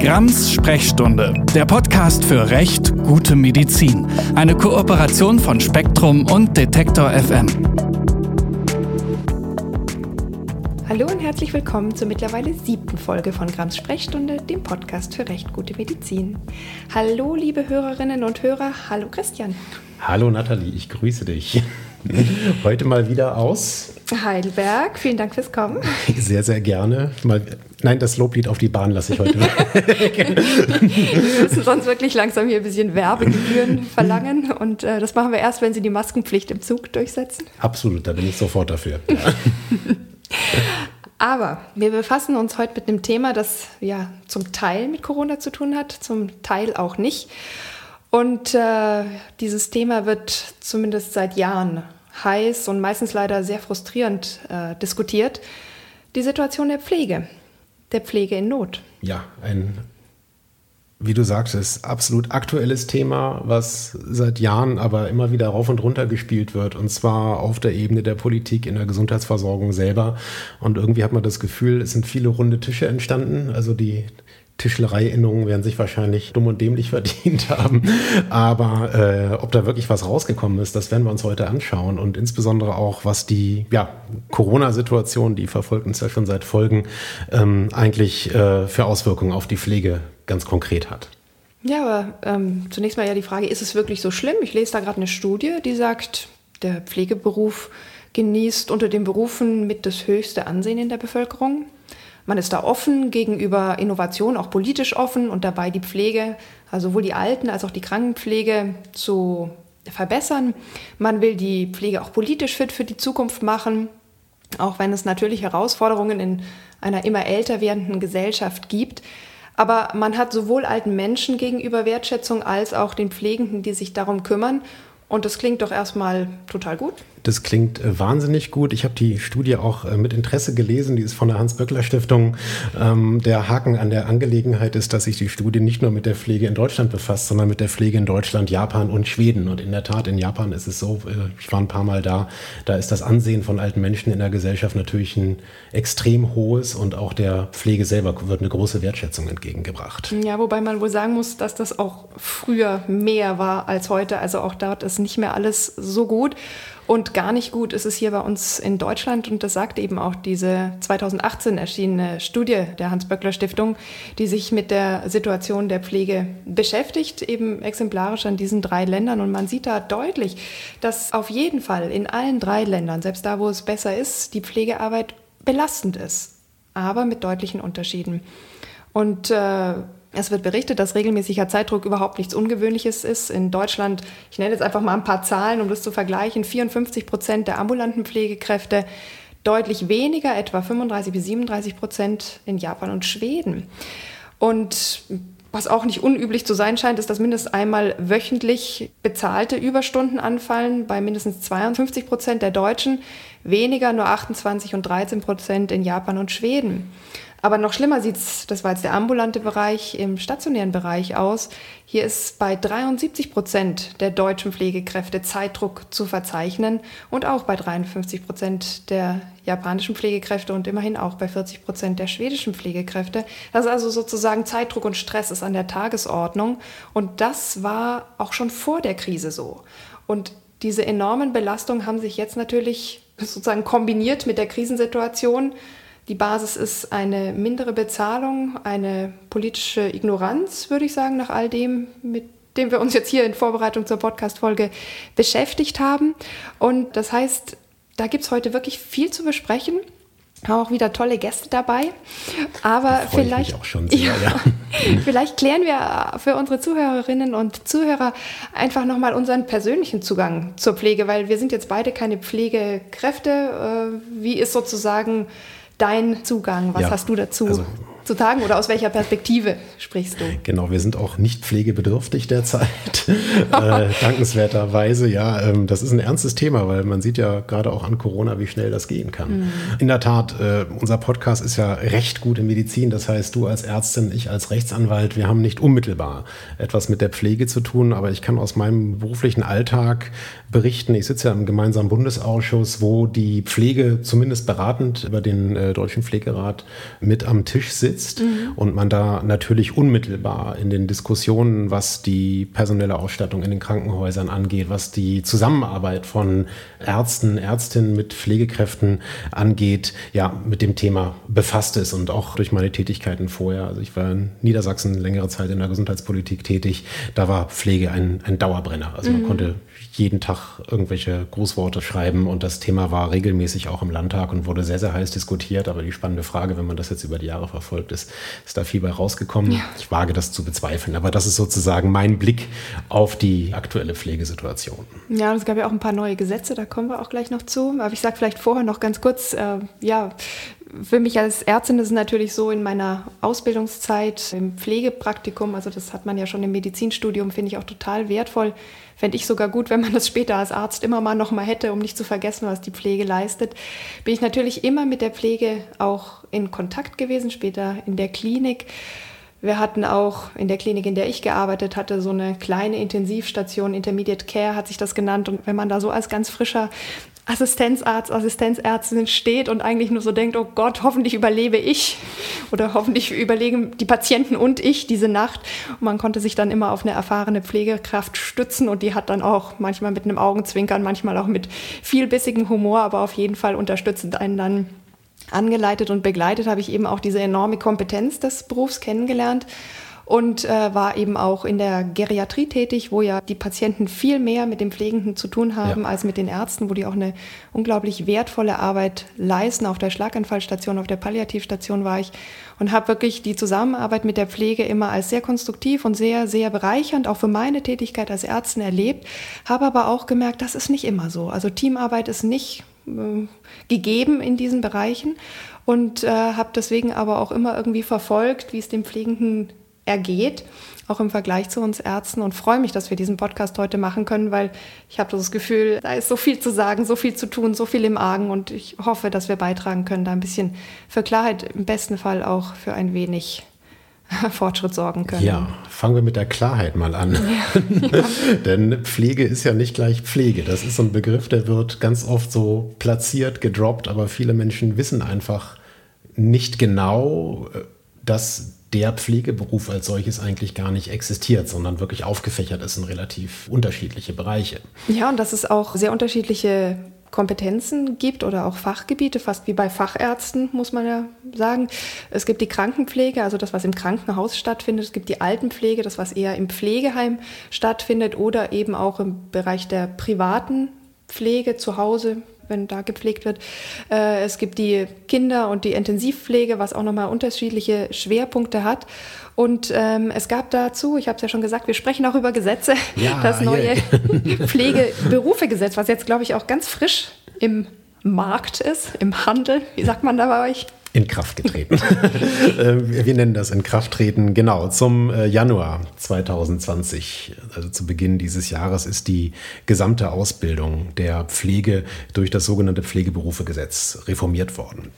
Grams Sprechstunde, der Podcast für Recht, gute Medizin. Eine Kooperation von Spektrum und Detektor FM. Hallo und herzlich willkommen zur mittlerweile siebten Folge von Grams Sprechstunde, dem Podcast für Recht, gute Medizin. Hallo, liebe Hörerinnen und Hörer. Hallo, Christian. Hallo, Nathalie. Ich grüße dich. Heute mal wieder aus Heidelberg. Vielen Dank fürs Kommen. Sehr, sehr gerne. Mal, nein, das Loblied auf die Bahn lasse ich heute. wir müssen sonst wirklich langsam hier ein bisschen Werbegebühren verlangen. Und äh, das machen wir erst, wenn Sie die Maskenpflicht im Zug durchsetzen. Absolut, da bin ich sofort dafür. Aber wir befassen uns heute mit einem Thema, das ja zum Teil mit Corona zu tun hat, zum Teil auch nicht. Und äh, dieses Thema wird zumindest seit Jahren heiß und meistens leider sehr frustrierend äh, diskutiert. Die Situation der Pflege, der Pflege in Not. Ja, ein, wie du sagtest, absolut aktuelles Thema, was seit Jahren aber immer wieder rauf und runter gespielt wird. Und zwar auf der Ebene der Politik, in der Gesundheitsversorgung selber. Und irgendwie hat man das Gefühl, es sind viele runde Tische entstanden. Also die Tischlereiinnungen werden sich wahrscheinlich dumm und dämlich verdient haben. Aber äh, ob da wirklich was rausgekommen ist, das werden wir uns heute anschauen. Und insbesondere auch, was die ja, Corona-Situation, die verfolgt uns ja schon seit Folgen, ähm, eigentlich äh, für Auswirkungen auf die Pflege ganz konkret hat. Ja, aber ähm, zunächst mal ja die Frage, ist es wirklich so schlimm? Ich lese da gerade eine Studie, die sagt, der Pflegeberuf genießt unter den Berufen mit das höchste Ansehen in der Bevölkerung. Man ist da offen gegenüber Innovation, auch politisch offen und dabei die Pflege, also sowohl die Alten als auch die Krankenpflege zu verbessern. Man will die Pflege auch politisch fit für die Zukunft machen, auch wenn es natürlich Herausforderungen in einer immer älter werdenden Gesellschaft gibt. Aber man hat sowohl alten Menschen gegenüber Wertschätzung als auch den Pflegenden, die sich darum kümmern. Und das klingt doch erstmal total gut. Das klingt äh, wahnsinnig gut. Ich habe die Studie auch äh, mit Interesse gelesen. Die ist von der Hans-Böckler-Stiftung. Ähm, der Haken an der Angelegenheit ist, dass sich die Studie nicht nur mit der Pflege in Deutschland befasst, sondern mit der Pflege in Deutschland, Japan und Schweden. Und in der Tat, in Japan ist es so, äh, ich war ein paar Mal da, da ist das Ansehen von alten Menschen in der Gesellschaft natürlich ein extrem hohes und auch der Pflege selber wird eine große Wertschätzung entgegengebracht. Ja, wobei man wohl sagen muss, dass das auch früher mehr war als heute. Also auch dort ist nicht mehr alles so gut. Und gar nicht gut ist es hier bei uns in Deutschland. Und das sagt eben auch diese 2018 erschienene Studie der Hans-Böckler-Stiftung, die sich mit der Situation der Pflege beschäftigt, eben exemplarisch an diesen drei Ländern. Und man sieht da deutlich, dass auf jeden Fall in allen drei Ländern, selbst da, wo es besser ist, die Pflegearbeit belastend ist. Aber mit deutlichen Unterschieden. Und äh, es wird berichtet, dass regelmäßiger Zeitdruck überhaupt nichts Ungewöhnliches ist. In Deutschland, ich nenne jetzt einfach mal ein paar Zahlen, um das zu vergleichen, 54 Prozent der ambulanten Pflegekräfte, deutlich weniger, etwa 35 bis 37 Prozent in Japan und Schweden. Und was auch nicht unüblich zu sein scheint, ist, dass mindestens einmal wöchentlich bezahlte Überstunden anfallen bei mindestens 52 Prozent der Deutschen, weniger nur 28 und 13 Prozent in Japan und Schweden. Aber noch schlimmer sieht es, das war jetzt der ambulante Bereich, im stationären Bereich aus. Hier ist bei 73 Prozent der deutschen Pflegekräfte Zeitdruck zu verzeichnen und auch bei 53 Prozent der japanischen Pflegekräfte und immerhin auch bei 40 Prozent der schwedischen Pflegekräfte. Das ist also sozusagen Zeitdruck und Stress ist an der Tagesordnung. Und das war auch schon vor der Krise so. Und diese enormen Belastungen haben sich jetzt natürlich sozusagen kombiniert mit der Krisensituation die Basis ist eine mindere Bezahlung, eine politische Ignoranz, würde ich sagen, nach all dem, mit dem wir uns jetzt hier in Vorbereitung zur Podcast-Folge beschäftigt haben. Und das heißt, da gibt es heute wirklich viel zu besprechen. Auch wieder tolle Gäste dabei. Aber vielleicht, sehr, ja, ja. vielleicht klären wir für unsere Zuhörerinnen und Zuhörer einfach nochmal unseren persönlichen Zugang zur Pflege, weil wir sind jetzt beide keine Pflegekräfte. Äh, wie ist sozusagen dein Zugang? Was ja, hast du dazu also, zu tagen oder aus welcher Perspektive sprichst du? Genau, wir sind auch nicht pflegebedürftig derzeit. äh, dankenswerterweise, ja. Ähm, das ist ein ernstes Thema, weil man sieht ja gerade auch an Corona, wie schnell das gehen kann. Mhm. In der Tat, äh, unser Podcast ist ja recht gut in Medizin. Das heißt, du als Ärztin, ich als Rechtsanwalt, wir haben nicht unmittelbar etwas mit der Pflege zu tun, aber ich kann aus meinem beruflichen Alltag berichten. Ich sitze ja im gemeinsamen Bundesausschuss, wo die Pflege zumindest beratend über den äh, Deutschen Pflegerat mit am Tisch sitzt mhm. und man da natürlich unmittelbar in den Diskussionen, was die personelle Ausstattung in den Krankenhäusern angeht, was die Zusammenarbeit von Ärzten, Ärztinnen mit Pflegekräften angeht, ja, mit dem Thema befasst ist und auch durch meine Tätigkeiten vorher. Also ich war in Niedersachsen längere Zeit in der Gesundheitspolitik tätig. Da war Pflege ein, ein Dauerbrenner. Also man mhm. konnte jeden Tag irgendwelche Grußworte schreiben und das Thema war regelmäßig auch im Landtag und wurde sehr, sehr heiß diskutiert. Aber die spannende Frage, wenn man das jetzt über die Jahre verfolgt, ist, ist da viel bei rausgekommen? Ja. Ich wage das zu bezweifeln, aber das ist sozusagen mein Blick auf die aktuelle Pflegesituation. Ja, es gab ja auch ein paar neue Gesetze, da kommen wir auch gleich noch zu. Aber ich sage vielleicht vorher noch ganz kurz, äh, ja, für mich als Ärztin ist es natürlich so in meiner Ausbildungszeit im Pflegepraktikum, also das hat man ja schon im Medizinstudium, finde ich auch total wertvoll. Fände ich sogar gut, wenn man das später als Arzt immer mal noch mal hätte, um nicht zu vergessen, was die Pflege leistet. Bin ich natürlich immer mit der Pflege auch in Kontakt gewesen, später in der Klinik. Wir hatten auch in der Klinik, in der ich gearbeitet hatte, so eine kleine Intensivstation, Intermediate Care hat sich das genannt. Und wenn man da so als ganz frischer Assistenzarzt, Assistenzärztin steht und eigentlich nur so denkt, oh Gott, hoffentlich überlebe ich oder hoffentlich überlegen die Patienten und ich diese Nacht. Und man konnte sich dann immer auf eine erfahrene Pflegekraft stützen und die hat dann auch manchmal mit einem Augenzwinkern, manchmal auch mit viel bissigem Humor, aber auf jeden Fall unterstützend einen dann angeleitet und begleitet, habe ich eben auch diese enorme Kompetenz des Berufs kennengelernt und äh, war eben auch in der Geriatrie tätig, wo ja die Patienten viel mehr mit dem Pflegenden zu tun haben ja. als mit den Ärzten, wo die auch eine unglaublich wertvolle Arbeit leisten. Auf der Schlaganfallstation, auf der Palliativstation war ich und habe wirklich die Zusammenarbeit mit der Pflege immer als sehr konstruktiv und sehr, sehr bereichernd auch für meine Tätigkeit als Ärztin erlebt, habe aber auch gemerkt, das ist nicht immer so. Also Teamarbeit ist nicht äh, gegeben in diesen Bereichen und äh, habe deswegen aber auch immer irgendwie verfolgt, wie es dem Pflegenden ergeht, auch im Vergleich zu uns Ärzten und freue mich, dass wir diesen Podcast heute machen können, weil ich habe das Gefühl, da ist so viel zu sagen, so viel zu tun, so viel im Argen und ich hoffe, dass wir beitragen können, da ein bisschen für Klarheit, im besten Fall auch für ein wenig Fortschritt sorgen können. Ja, fangen wir mit der Klarheit mal an. Ja. Denn Pflege ist ja nicht gleich Pflege. Das ist so ein Begriff, der wird ganz oft so platziert, gedroppt, aber viele Menschen wissen einfach nicht genau, äh, dass der Pflegeberuf als solches eigentlich gar nicht existiert, sondern wirklich aufgefächert ist in relativ unterschiedliche Bereiche. Ja, und dass es auch sehr unterschiedliche Kompetenzen gibt oder auch Fachgebiete, fast wie bei Fachärzten, muss man ja sagen. Es gibt die Krankenpflege, also das, was im Krankenhaus stattfindet. Es gibt die Altenpflege, das, was eher im Pflegeheim stattfindet oder eben auch im Bereich der privaten Pflege zu Hause, wenn da gepflegt wird. Äh, es gibt die Kinder- und die Intensivpflege, was auch nochmal unterschiedliche Schwerpunkte hat. Und ähm, es gab dazu, ich habe es ja schon gesagt, wir sprechen auch über Gesetze, ja, das neue yeah. Pflegeberufegesetz, was jetzt, glaube ich, auch ganz frisch im Markt ist, im Handel. Wie sagt man da bei euch? In Kraft getreten. Äh, wir nennen das in Kraft treten. Genau, zum äh, Januar 2020, also zu Beginn dieses Jahres, ist die gesamte Ausbildung der Pflege durch das sogenannte Pflegeberufegesetz reformiert worden.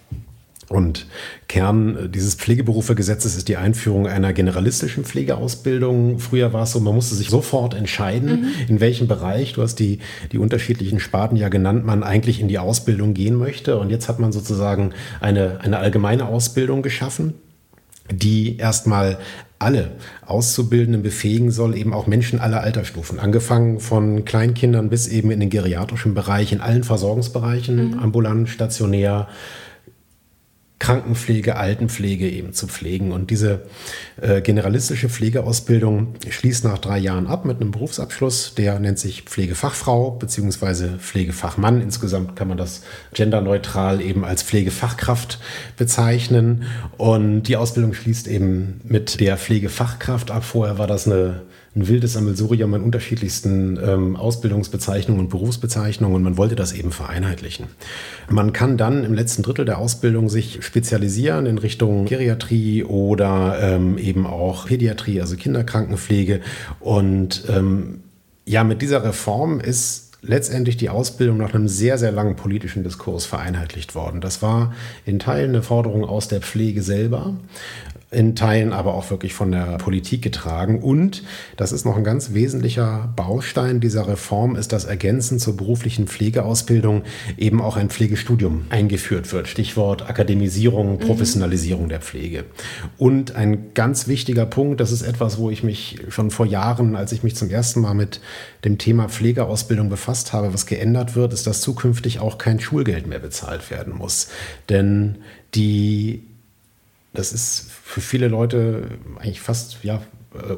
Und Kern dieses Pflegeberufegesetzes ist die Einführung einer generalistischen Pflegeausbildung. Früher war es so, man musste sich sofort entscheiden, mhm. in welchem Bereich, du hast die, die unterschiedlichen Sparten ja genannt, man eigentlich in die Ausbildung gehen möchte. Und jetzt hat man sozusagen eine, eine allgemeine Ausbildung geschaffen, die erstmal alle Auszubildenden befähigen soll, eben auch Menschen aller Altersstufen, angefangen von Kleinkindern bis eben in den geriatrischen Bereich, in allen Versorgungsbereichen, mhm. ambulant, stationär, Krankenpflege, Altenpflege eben zu pflegen. Und diese äh, generalistische Pflegeausbildung schließt nach drei Jahren ab mit einem Berufsabschluss. Der nennt sich Pflegefachfrau bzw. Pflegefachmann. Insgesamt kann man das genderneutral eben als Pflegefachkraft bezeichnen. Und die Ausbildung schließt eben mit der Pflegefachkraft ab. Vorher war das eine ein wildes Sammelsurium an unterschiedlichsten ähm, Ausbildungsbezeichnungen und Berufsbezeichnungen und man wollte das eben vereinheitlichen. Man kann dann im letzten Drittel der Ausbildung sich spezialisieren in Richtung Geriatrie oder ähm, eben auch Pädiatrie, also Kinderkrankenpflege und ähm, ja, mit dieser Reform ist letztendlich die Ausbildung nach einem sehr, sehr langen politischen Diskurs vereinheitlicht worden. Das war in Teilen eine Forderung aus der Pflege selber in Teilen aber auch wirklich von der Politik getragen. Und das ist noch ein ganz wesentlicher Baustein dieser Reform, ist, dass ergänzend zur beruflichen Pflegeausbildung eben auch ein Pflegestudium eingeführt wird. Stichwort Akademisierung, mhm. Professionalisierung mhm. der Pflege. Und ein ganz wichtiger Punkt, das ist etwas, wo ich mich schon vor Jahren, als ich mich zum ersten Mal mit dem Thema Pflegeausbildung befasst habe, was geändert wird, ist, dass zukünftig auch kein Schulgeld mehr bezahlt werden muss. Denn die das ist für viele Leute eigentlich fast ja,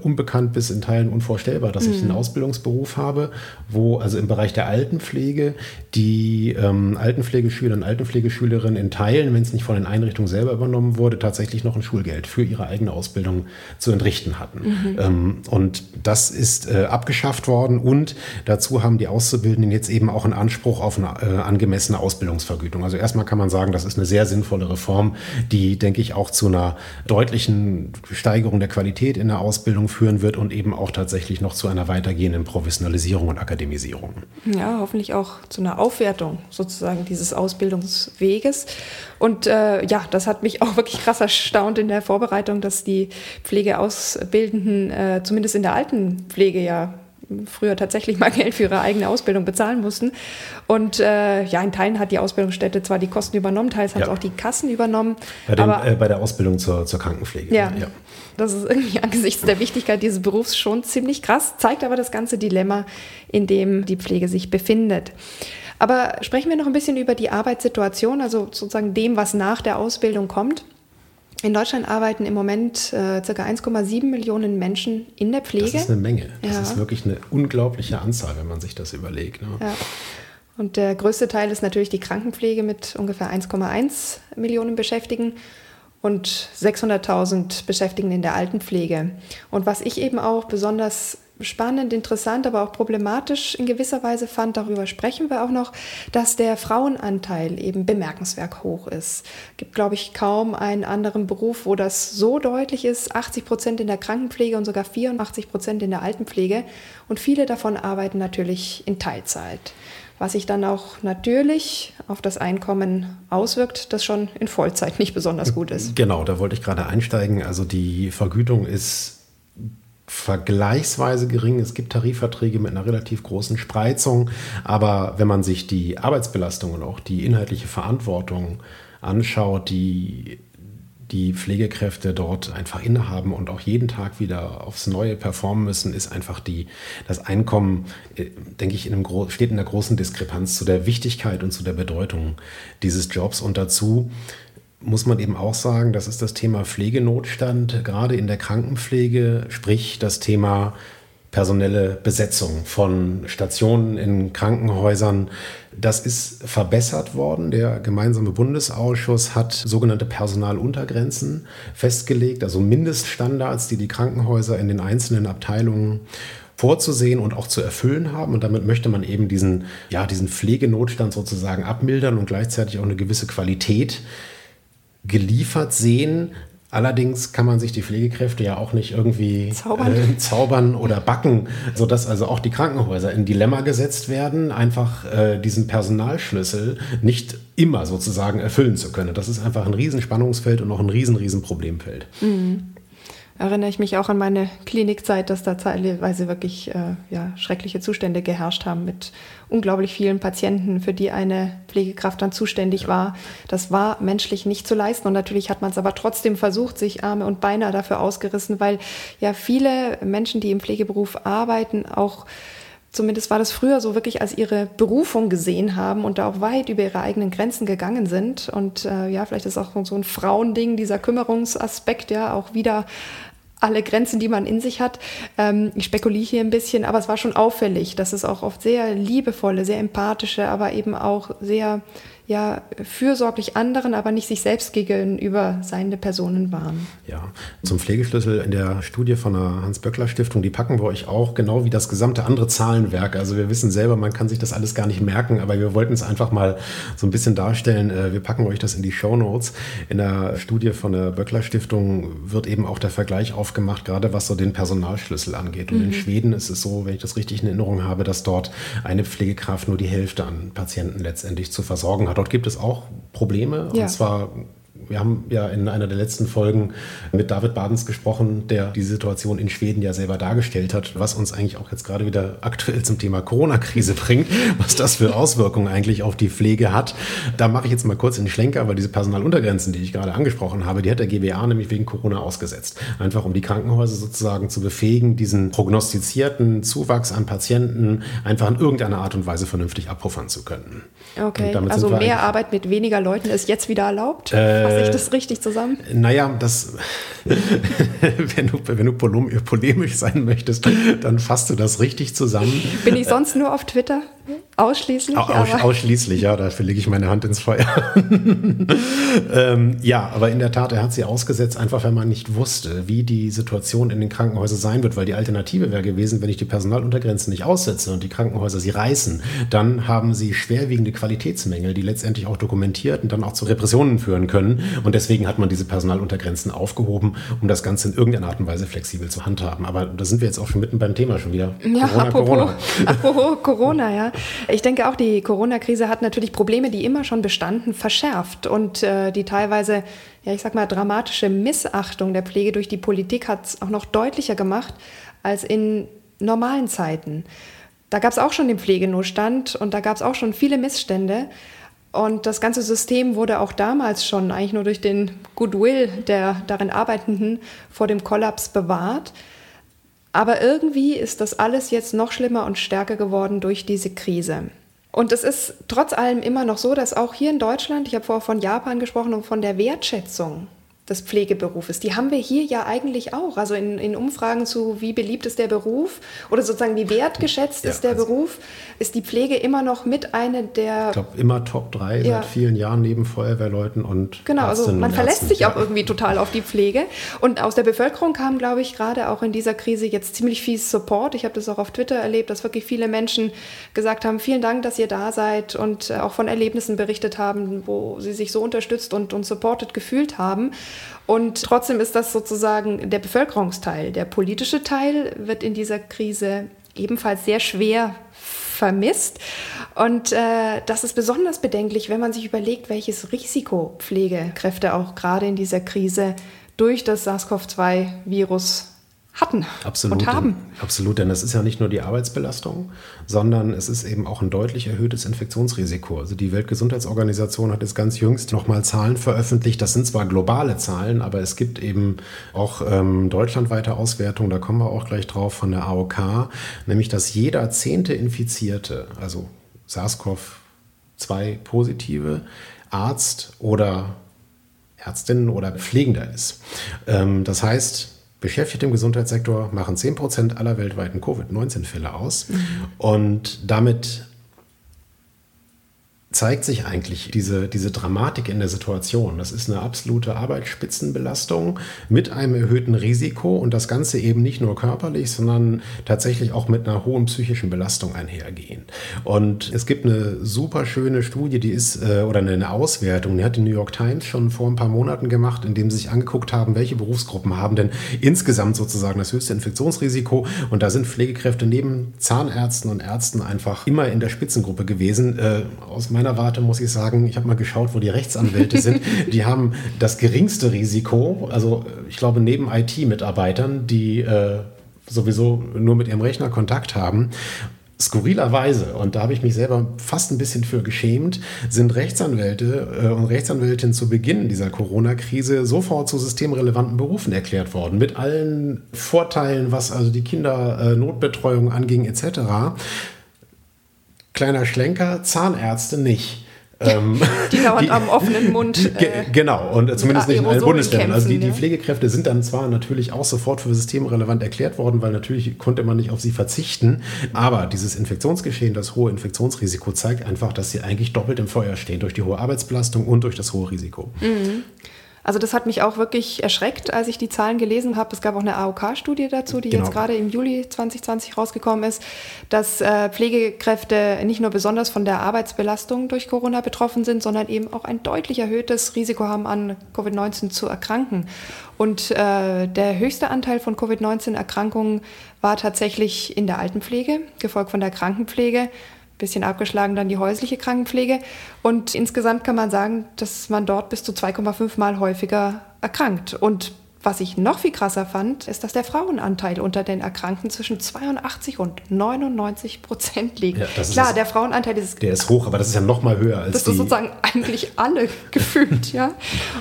unbekannt bis in Teilen unvorstellbar, dass mhm. ich einen Ausbildungsberuf habe, wo also im Bereich der Altenpflege die ähm, Altenpflegeschüler und Altenpflegeschülerinnen in Teilen, wenn es nicht von den Einrichtungen selber übernommen wurde, tatsächlich noch ein Schulgeld für ihre eigene Ausbildung zu entrichten hatten. Mhm. Ähm, und das ist äh, abgeschafft worden und dazu haben die Auszubildenden jetzt eben auch einen Anspruch auf eine äh, angemessene Ausbildungsvergütung. Also erstmal kann man sagen, das ist eine sehr sinnvolle Reform, die, denke ich, auch zu einer deutlichen Steigerung der Qualität in der Ausbildung Ausbildung führen wird und eben auch tatsächlich noch zu einer weitergehenden Professionalisierung und Akademisierung. Ja, hoffentlich auch zu einer Aufwertung sozusagen dieses Ausbildungsweges. Und äh, ja, das hat mich auch wirklich krass erstaunt in der Vorbereitung, dass die Pflegeausbildenden äh, zumindest in der Altenpflege ja früher tatsächlich mal Geld für ihre eigene Ausbildung bezahlen mussten. Und äh, ja, in Teilen hat die Ausbildungsstätte zwar die Kosten übernommen, teils haben es auch die Kassen übernommen. Bei, dem, aber, äh, bei der Ausbildung zur, zur Krankenpflege. Ja, ja, das ist irgendwie angesichts der Wichtigkeit dieses Berufs schon ziemlich krass, zeigt aber das ganze Dilemma, in dem die Pflege sich befindet. Aber sprechen wir noch ein bisschen über die Arbeitssituation, also sozusagen dem, was nach der Ausbildung kommt. In Deutschland arbeiten im Moment äh, ca. 1,7 Millionen Menschen in der Pflege. Das ist eine Menge. Das ja. ist wirklich eine unglaubliche Anzahl, wenn man sich das überlegt. Ne? Ja. Und der größte Teil ist natürlich die Krankenpflege mit ungefähr 1,1 Millionen Beschäftigten und 600.000 Beschäftigten in der Altenpflege. Und was ich eben auch besonders spannend, interessant, aber auch problematisch in gewisser Weise fand, darüber sprechen wir auch noch, dass der Frauenanteil eben bemerkenswert hoch ist. Es gibt, glaube ich, kaum einen anderen Beruf, wo das so deutlich ist. 80 Prozent in der Krankenpflege und sogar 84 Prozent in der Altenpflege. Und viele davon arbeiten natürlich in Teilzeit. Was sich dann auch natürlich auf das Einkommen auswirkt, das schon in Vollzeit nicht besonders gut ist. Genau, da wollte ich gerade einsteigen. Also die Vergütung ist vergleichsweise gering. Es gibt Tarifverträge mit einer relativ großen Spreizung, aber wenn man sich die Arbeitsbelastung und auch die inhaltliche Verantwortung anschaut, die die Pflegekräfte dort einfach innehaben und auch jeden Tag wieder aufs Neue performen müssen, ist einfach die, das Einkommen, äh, denke ich, in einem, steht in einer großen Diskrepanz zu der Wichtigkeit und zu der Bedeutung dieses Jobs. Und dazu muss man eben auch sagen, das ist das Thema Pflegenotstand, gerade in der Krankenpflege, sprich das Thema personelle Besetzung von Stationen in Krankenhäusern. Das ist verbessert worden. Der gemeinsame Bundesausschuss hat sogenannte Personaluntergrenzen festgelegt, also Mindeststandards, die die Krankenhäuser in den einzelnen Abteilungen vorzusehen und auch zu erfüllen haben. Und damit möchte man eben diesen, ja, diesen Pflegenotstand sozusagen abmildern und gleichzeitig auch eine gewisse Qualität geliefert sehen. Allerdings kann man sich die Pflegekräfte ja auch nicht irgendwie zaubern, äh, zaubern oder backen, sodass also auch die Krankenhäuser in Dilemma gesetzt werden, einfach äh, diesen Personalschlüssel nicht immer sozusagen erfüllen zu können. Das ist einfach ein Riesenspannungsfeld und auch ein riesen, riesen Problemfeld. Mhm erinnere ich mich auch an meine Klinikzeit, dass da teilweise wirklich äh, ja, schreckliche Zustände geherrscht haben mit unglaublich vielen Patienten, für die eine Pflegekraft dann zuständig war. Das war menschlich nicht zu leisten und natürlich hat man es aber trotzdem versucht, sich Arme und Beine dafür ausgerissen, weil ja viele Menschen, die im Pflegeberuf arbeiten, auch zumindest war das früher so wirklich als ihre Berufung gesehen haben und da auch weit über ihre eigenen Grenzen gegangen sind. Und äh, ja, vielleicht ist auch so ein Frauending, dieser Kümmerungsaspekt ja auch wieder alle Grenzen, die man in sich hat. Ähm, ich spekuliere hier ein bisschen, aber es war schon auffällig, dass es auch oft sehr liebevolle, sehr empathische, aber eben auch sehr ja fürsorglich anderen, aber nicht sich selbst gegenüber seiende Personen waren. Ja, zum Pflegeschlüssel in der Studie von der Hans-Böckler-Stiftung, die packen wir euch auch, genau wie das gesamte andere Zahlenwerk. Also wir wissen selber, man kann sich das alles gar nicht merken, aber wir wollten es einfach mal so ein bisschen darstellen. Äh, wir packen euch das in die Show Notes. In der Studie von der Böckler-Stiftung wird eben auch der Vergleich aufgemacht, gerade was so den Personalschlüssel angeht. Und mhm. in Schweden ist es so, wenn ich das richtig in Erinnerung habe, dass dort eine Pflegekraft nur die Hälfte an Patienten letztendlich zu versorgen hat. Dort gibt es auch Probleme. Ja. Und zwar wir haben ja in einer der letzten Folgen mit David Badens gesprochen, der die Situation in Schweden ja selber dargestellt hat, was uns eigentlich auch jetzt gerade wieder aktuell zum Thema Corona-Krise bringt, was das für Auswirkungen eigentlich auf die Pflege hat. Da mache ich jetzt mal kurz den Schlenker, weil diese Personaluntergrenzen, die ich gerade angesprochen habe, die hat der GBA nämlich wegen Corona ausgesetzt. Einfach um die Krankenhäuser sozusagen zu befähigen, diesen prognostizierten Zuwachs an Patienten einfach in irgendeiner Art und Weise vernünftig abpuffern zu können. Okay, also mehr Arbeit mit weniger Leuten ist jetzt wieder erlaubt? Äh, Fasse ich das richtig zusammen? Naja, das, wenn, du, wenn du polemisch sein möchtest, dann fasst du das richtig zusammen. Bin ich sonst nur auf Twitter? Ausschließlich? Aus, ausschließlich, ja, dafür lege ich meine Hand ins Feuer. ähm, ja, aber in der Tat, er hat sie ausgesetzt, einfach weil man nicht wusste, wie die Situation in den Krankenhäusern sein wird, weil die Alternative wäre gewesen, wenn ich die Personaluntergrenzen nicht aussetze und die Krankenhäuser sie reißen, dann haben sie schwerwiegende Qualitätsmängel, die letztendlich auch dokumentiert und dann auch zu Repressionen führen können. Und deswegen hat man diese Personaluntergrenzen aufgehoben, um das Ganze in irgendeiner Art und Weise flexibel zu handhaben. Aber da sind wir jetzt auch schon mitten beim Thema schon wieder. Ja, Corona, apropos, Corona. apropos Corona, ja. Ich denke auch, die Corona-Krise hat natürlich Probleme, die immer schon bestanden, verschärft. Und äh, die teilweise, ja, ich sag mal, dramatische Missachtung der Pflege durch die Politik hat es auch noch deutlicher gemacht als in normalen Zeiten. Da gab es auch schon den Pflegenotstand und da gab es auch schon viele Missstände. Und das ganze System wurde auch damals schon eigentlich nur durch den Goodwill der darin Arbeitenden vor dem Kollaps bewahrt. Aber irgendwie ist das alles jetzt noch schlimmer und stärker geworden durch diese Krise. Und es ist trotz allem immer noch so, dass auch hier in Deutschland, ich habe vorher von Japan gesprochen und von der Wertschätzung des Pflegeberufes. Die haben wir hier ja eigentlich auch. Also in, in Umfragen zu, wie beliebt ist der Beruf oder sozusagen wie wertgeschätzt ja, ist der also Beruf, ist die Pflege immer noch mit einer der. Ich glaube, immer Top 3 ja. seit vielen Jahren neben Feuerwehrleuten und. Genau, also man verlässt sich auch irgendwie total auf die Pflege. Und aus der Bevölkerung kam, glaube ich, gerade auch in dieser Krise jetzt ziemlich viel Support. Ich habe das auch auf Twitter erlebt, dass wirklich viele Menschen gesagt haben: Vielen Dank, dass ihr da seid und äh, auch von Erlebnissen berichtet haben, wo sie sich so unterstützt und, und supported gefühlt haben. Und trotzdem ist das sozusagen der Bevölkerungsteil. Der politische Teil wird in dieser Krise ebenfalls sehr schwer vermisst. Und äh, das ist besonders bedenklich, wenn man sich überlegt, welches Risiko Pflegekräfte auch gerade in dieser Krise durch das SARS-CoV-2-Virus hatten absolut, und haben. Absolut, denn es ist ja nicht nur die Arbeitsbelastung, sondern es ist eben auch ein deutlich erhöhtes Infektionsrisiko. Also die Weltgesundheitsorganisation hat jetzt ganz jüngst nochmal Zahlen veröffentlicht. Das sind zwar globale Zahlen, aber es gibt eben auch ähm, deutschlandweite Auswertungen, da kommen wir auch gleich drauf von der AOK, nämlich dass jeder zehnte Infizierte, also SARS-CoV-2 positive, Arzt oder Ärztin oder Pflegender ist. Ähm, das heißt, Beschäftigte im Gesundheitssektor machen 10% aller weltweiten Covid-19-Fälle aus. Mhm. Und damit zeigt sich eigentlich diese, diese Dramatik in der Situation. Das ist eine absolute Arbeitsspitzenbelastung mit einem erhöhten Risiko und das Ganze eben nicht nur körperlich, sondern tatsächlich auch mit einer hohen psychischen Belastung einhergehen. Und es gibt eine super schöne Studie, die ist, äh, oder eine Auswertung, die hat die New York Times schon vor ein paar Monaten gemacht, in dem sie sich angeguckt haben, welche Berufsgruppen haben denn insgesamt sozusagen das höchste Infektionsrisiko. Und da sind Pflegekräfte neben Zahnärzten und Ärzten einfach immer in der Spitzengruppe gewesen. Äh, aus meiner meiner Warte muss ich sagen, ich habe mal geschaut, wo die Rechtsanwälte sind. Die haben das geringste Risiko, also ich glaube neben IT-Mitarbeitern, die äh, sowieso nur mit ihrem Rechner Kontakt haben. Skurrilerweise, und da habe ich mich selber fast ein bisschen für geschämt, sind Rechtsanwälte äh, und Rechtsanwältinnen zu Beginn dieser Corona-Krise sofort zu systemrelevanten Berufen erklärt worden, mit allen Vorteilen, was also die Kindernotbetreuung äh, anging, etc. Kleiner Schlenker, Zahnärzte nicht. Ähm, die dauernd am offenen Mund. Äh, genau, und zumindest nicht in allen Bundesländern. Also die, die, Pflegekräfte sind dann zwar natürlich auch sofort für systemrelevant erklärt worden, weil natürlich konnte man nicht auf sie verzichten. Aber dieses Infektionsgeschehen, das hohe Infektionsrisiko zeigt einfach, dass sie eigentlich doppelt im Feuer stehen durch die hohe Arbeitsbelastung und durch das hohe Risiko. Mhm. Also das hat mich auch wirklich erschreckt, als ich die Zahlen gelesen habe. Es gab auch eine AOK-Studie dazu, die genau. jetzt gerade im Juli 2020 rausgekommen ist, dass äh, Pflegekräfte nicht nur besonders von der Arbeitsbelastung durch Corona betroffen sind, sondern eben auch ein deutlich erhöhtes Risiko haben, an Covid-19 zu erkranken. Und äh, der höchste Anteil von Covid-19-Erkrankungen war tatsächlich in der Altenpflege, gefolgt von der Krankenpflege bisschen abgeschlagen dann die häusliche Krankenpflege. Und insgesamt kann man sagen, dass man dort bis zu 2,5 Mal häufiger erkrankt. Und was ich noch viel krasser fand, ist, dass der Frauenanteil unter den Erkrankten zwischen 82 und 99 Prozent liegt. Ja, Klar, ist, der Frauenanteil ist. Der ist hoch, aber das ist ja noch mal höher als das ist sozusagen eigentlich alle gefühlt, ja.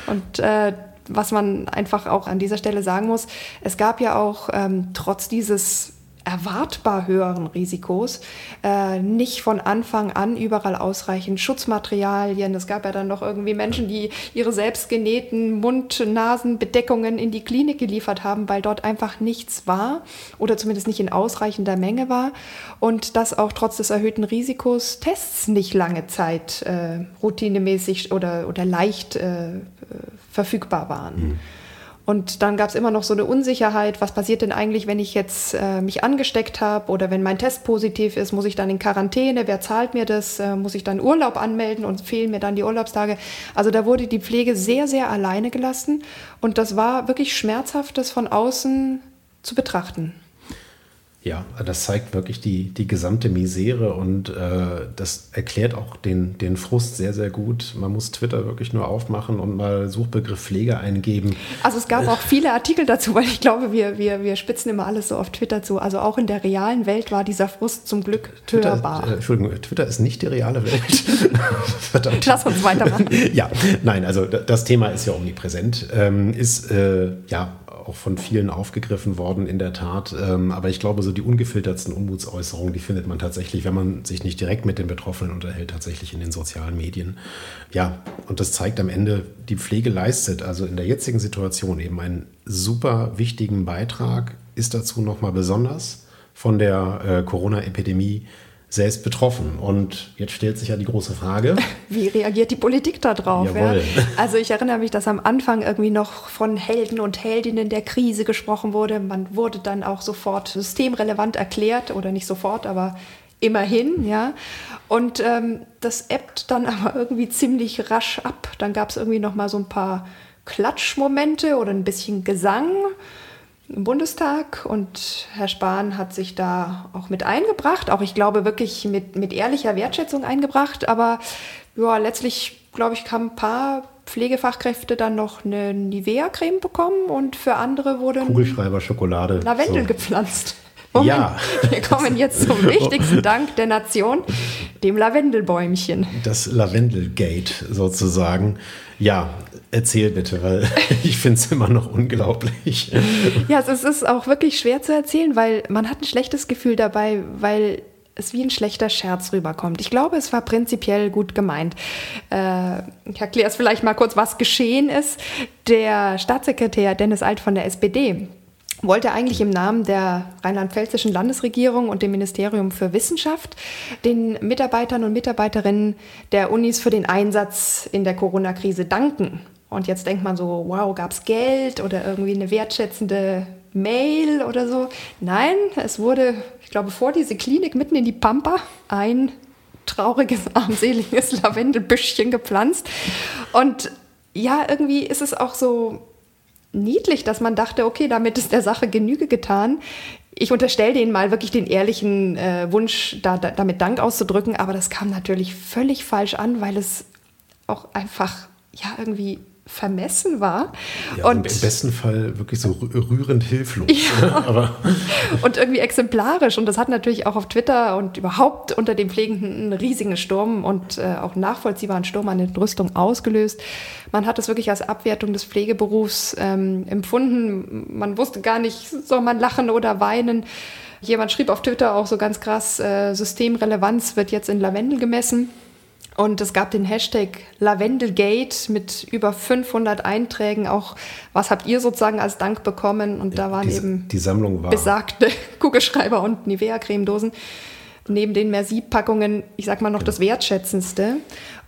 Und äh, was man einfach auch an dieser Stelle sagen muss, es gab ja auch ähm, trotz dieses erwartbar höheren Risikos äh, nicht von Anfang an überall ausreichend Schutzmaterialien. Es gab ja dann noch irgendwie Menschen, die ihre selbstgenähten Mund-Nasen-Bedeckungen in die Klinik geliefert haben, weil dort einfach nichts war oder zumindest nicht in ausreichender Menge war und dass auch trotz des erhöhten Risikos Tests nicht lange Zeit äh, routinemäßig oder, oder leicht äh, verfügbar waren. Mhm. Und dann gab es immer noch so eine Unsicherheit, was passiert denn eigentlich, wenn ich jetzt äh, mich angesteckt habe oder wenn mein Test positiv ist, muss ich dann in Quarantäne, wer zahlt mir das, äh, muss ich dann Urlaub anmelden und fehlen mir dann die Urlaubstage. Also da wurde die Pflege sehr, sehr alleine gelassen und das war wirklich schmerzhaft, das von außen zu betrachten. Ja, das zeigt wirklich die, die gesamte Misere und äh, das erklärt auch den, den Frust sehr, sehr gut. Man muss Twitter wirklich nur aufmachen und mal Suchbegriff Pflege eingeben. Also es gab auch viele Artikel dazu, weil ich glaube, wir, wir, wir spitzen immer alles so auf Twitter zu. Also auch in der realen Welt war dieser Frust zum Glück hörbar. Twitter, äh, Entschuldigung, Twitter ist nicht die reale Welt. Verdammt. Lass uns weitermachen. ja, nein, also das Thema ist ja omnipräsent. Ähm, ist äh, ja auch von vielen aufgegriffen worden, in der Tat. Ähm, aber ich glaube, so die ungefiltertsten Unmutsäußerungen, die findet man tatsächlich, wenn man sich nicht direkt mit den Betroffenen unterhält, tatsächlich in den sozialen Medien. Ja, und das zeigt am Ende, die Pflege leistet also in der jetzigen Situation eben einen super wichtigen Beitrag, ist dazu nochmal besonders von der äh, Corona-Epidemie selbst betroffen. Und jetzt stellt sich ja die große Frage. Wie reagiert die Politik darauf? Ja? Also ich erinnere mich, dass am Anfang irgendwie noch von Helden und Heldinnen der Krise gesprochen wurde. Man wurde dann auch sofort systemrelevant erklärt oder nicht sofort, aber immerhin, ja. Und ähm, das ebbt dann aber irgendwie ziemlich rasch ab. Dann gab es irgendwie noch mal so ein paar Klatschmomente oder ein bisschen Gesang im Bundestag und Herr Spahn hat sich da auch mit eingebracht, auch ich glaube wirklich mit, mit ehrlicher Wertschätzung eingebracht, aber ja, letztlich, glaube ich, haben ein paar Pflegefachkräfte dann noch eine Nivea-Creme bekommen und für andere wurde Kugelschreiber Schokolade Lavendel so. gepflanzt. Moment, ja. wir kommen jetzt zum wichtigsten Dank der Nation, dem Lavendelbäumchen. Das Lavendelgate sozusagen. Ja, Erzähl bitte, weil ich finde es immer noch unglaublich. Ja, es ist auch wirklich schwer zu erzählen, weil man hat ein schlechtes Gefühl dabei, weil es wie ein schlechter Scherz rüberkommt. Ich glaube, es war prinzipiell gut gemeint. Äh, ich erkläre es vielleicht mal kurz, was geschehen ist. Der Staatssekretär Dennis Alt von der SPD wollte eigentlich im Namen der rheinland-pfälzischen Landesregierung und dem Ministerium für Wissenschaft den Mitarbeitern und Mitarbeiterinnen der Unis für den Einsatz in der Corona-Krise danken. Und jetzt denkt man so, wow, gab es Geld oder irgendwie eine wertschätzende Mail oder so. Nein, es wurde, ich glaube, vor diese Klinik mitten in die Pampa ein trauriges, armseliges Lavendelbüschchen gepflanzt. Und ja, irgendwie ist es auch so niedlich, dass man dachte, okay, damit ist der Sache Genüge getan. Ich unterstelle denen mal wirklich den ehrlichen äh, Wunsch, da, da, damit Dank auszudrücken, aber das kam natürlich völlig falsch an, weil es auch einfach ja irgendwie vermessen war. Ja, und im besten Fall wirklich so rührend hilflos. Ja. Und irgendwie exemplarisch. Und das hat natürlich auch auf Twitter und überhaupt unter den Pflegenden einen riesigen Sturm und äh, auch nachvollziehbaren Sturm an Entrüstung ausgelöst. Man hat es wirklich als Abwertung des Pflegeberufs ähm, empfunden. Man wusste gar nicht, soll man lachen oder weinen. Jemand schrieb auf Twitter auch so ganz krass, äh, Systemrelevanz wird jetzt in Lavendel gemessen. Und es gab den Hashtag Lavendelgate mit über 500 Einträgen. Auch was habt ihr sozusagen als Dank bekommen? Und da waren die, eben die Sammlung war. besagte Kugelschreiber und Nivea-Cremedosen neben den Merci-Packungen, ich sag mal noch das Wertschätzendste.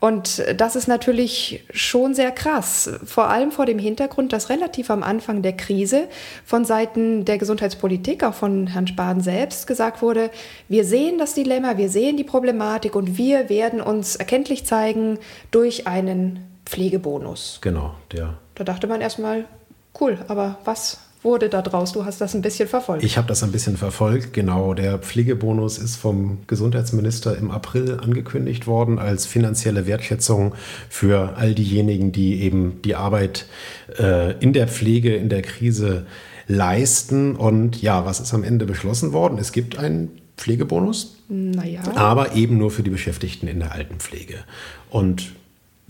Und das ist natürlich schon sehr krass, vor allem vor dem Hintergrund, dass relativ am Anfang der Krise von Seiten der Gesundheitspolitik, auch von Herrn Spahn selbst, gesagt wurde, wir sehen das Dilemma, wir sehen die Problematik und wir werden uns erkenntlich zeigen durch einen Pflegebonus. Genau, der. Da dachte man erstmal, cool, aber was wurde da draus? Du hast das ein bisschen verfolgt. Ich habe das ein bisschen verfolgt, genau. Der Pflegebonus ist vom Gesundheitsminister im April angekündigt worden als finanzielle Wertschätzung für all diejenigen, die eben die Arbeit äh, in der Pflege, in der Krise leisten. Und ja, was ist am Ende beschlossen worden? Es gibt einen Pflegebonus, naja. aber eben nur für die Beschäftigten in der Altenpflege. Und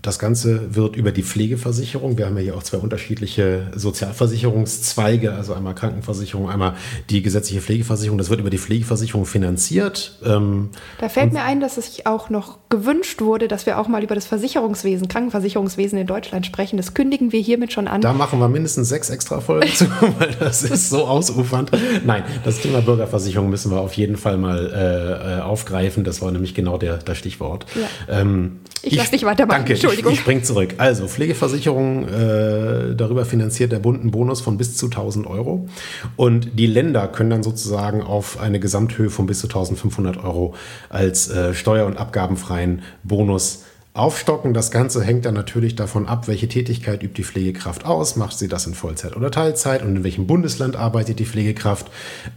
das Ganze wird über die Pflegeversicherung, wir haben ja hier auch zwei unterschiedliche Sozialversicherungszweige, also einmal Krankenversicherung, einmal die gesetzliche Pflegeversicherung, das wird über die Pflegeversicherung finanziert. Ähm, da fällt mir ein, dass es sich auch noch gewünscht wurde, dass wir auch mal über das Versicherungswesen, Krankenversicherungswesen in Deutschland sprechen. Das kündigen wir hiermit schon an. Da machen wir mindestens sechs extra Folgen zu, weil das ist so ausufernd. Nein, das Thema Bürgerversicherung müssen wir auf jeden Fall mal äh, äh aufgreifen. Das war nämlich genau der, das Stichwort. Ja. Ähm, ich lasse dich weitermachen. Danke, Entschuldigung. Ich, ich spring zurück. Also, Pflegeversicherung, äh, darüber finanziert der Bund einen Bonus von bis zu 1000 Euro. Und die Länder können dann sozusagen auf eine Gesamthöhe von bis zu 1500 Euro als äh, steuer- und abgabenfreien Bonus aufstocken. Das Ganze hängt dann natürlich davon ab, welche Tätigkeit übt die Pflegekraft aus. Macht sie das in Vollzeit oder Teilzeit und in welchem Bundesland arbeitet die Pflegekraft.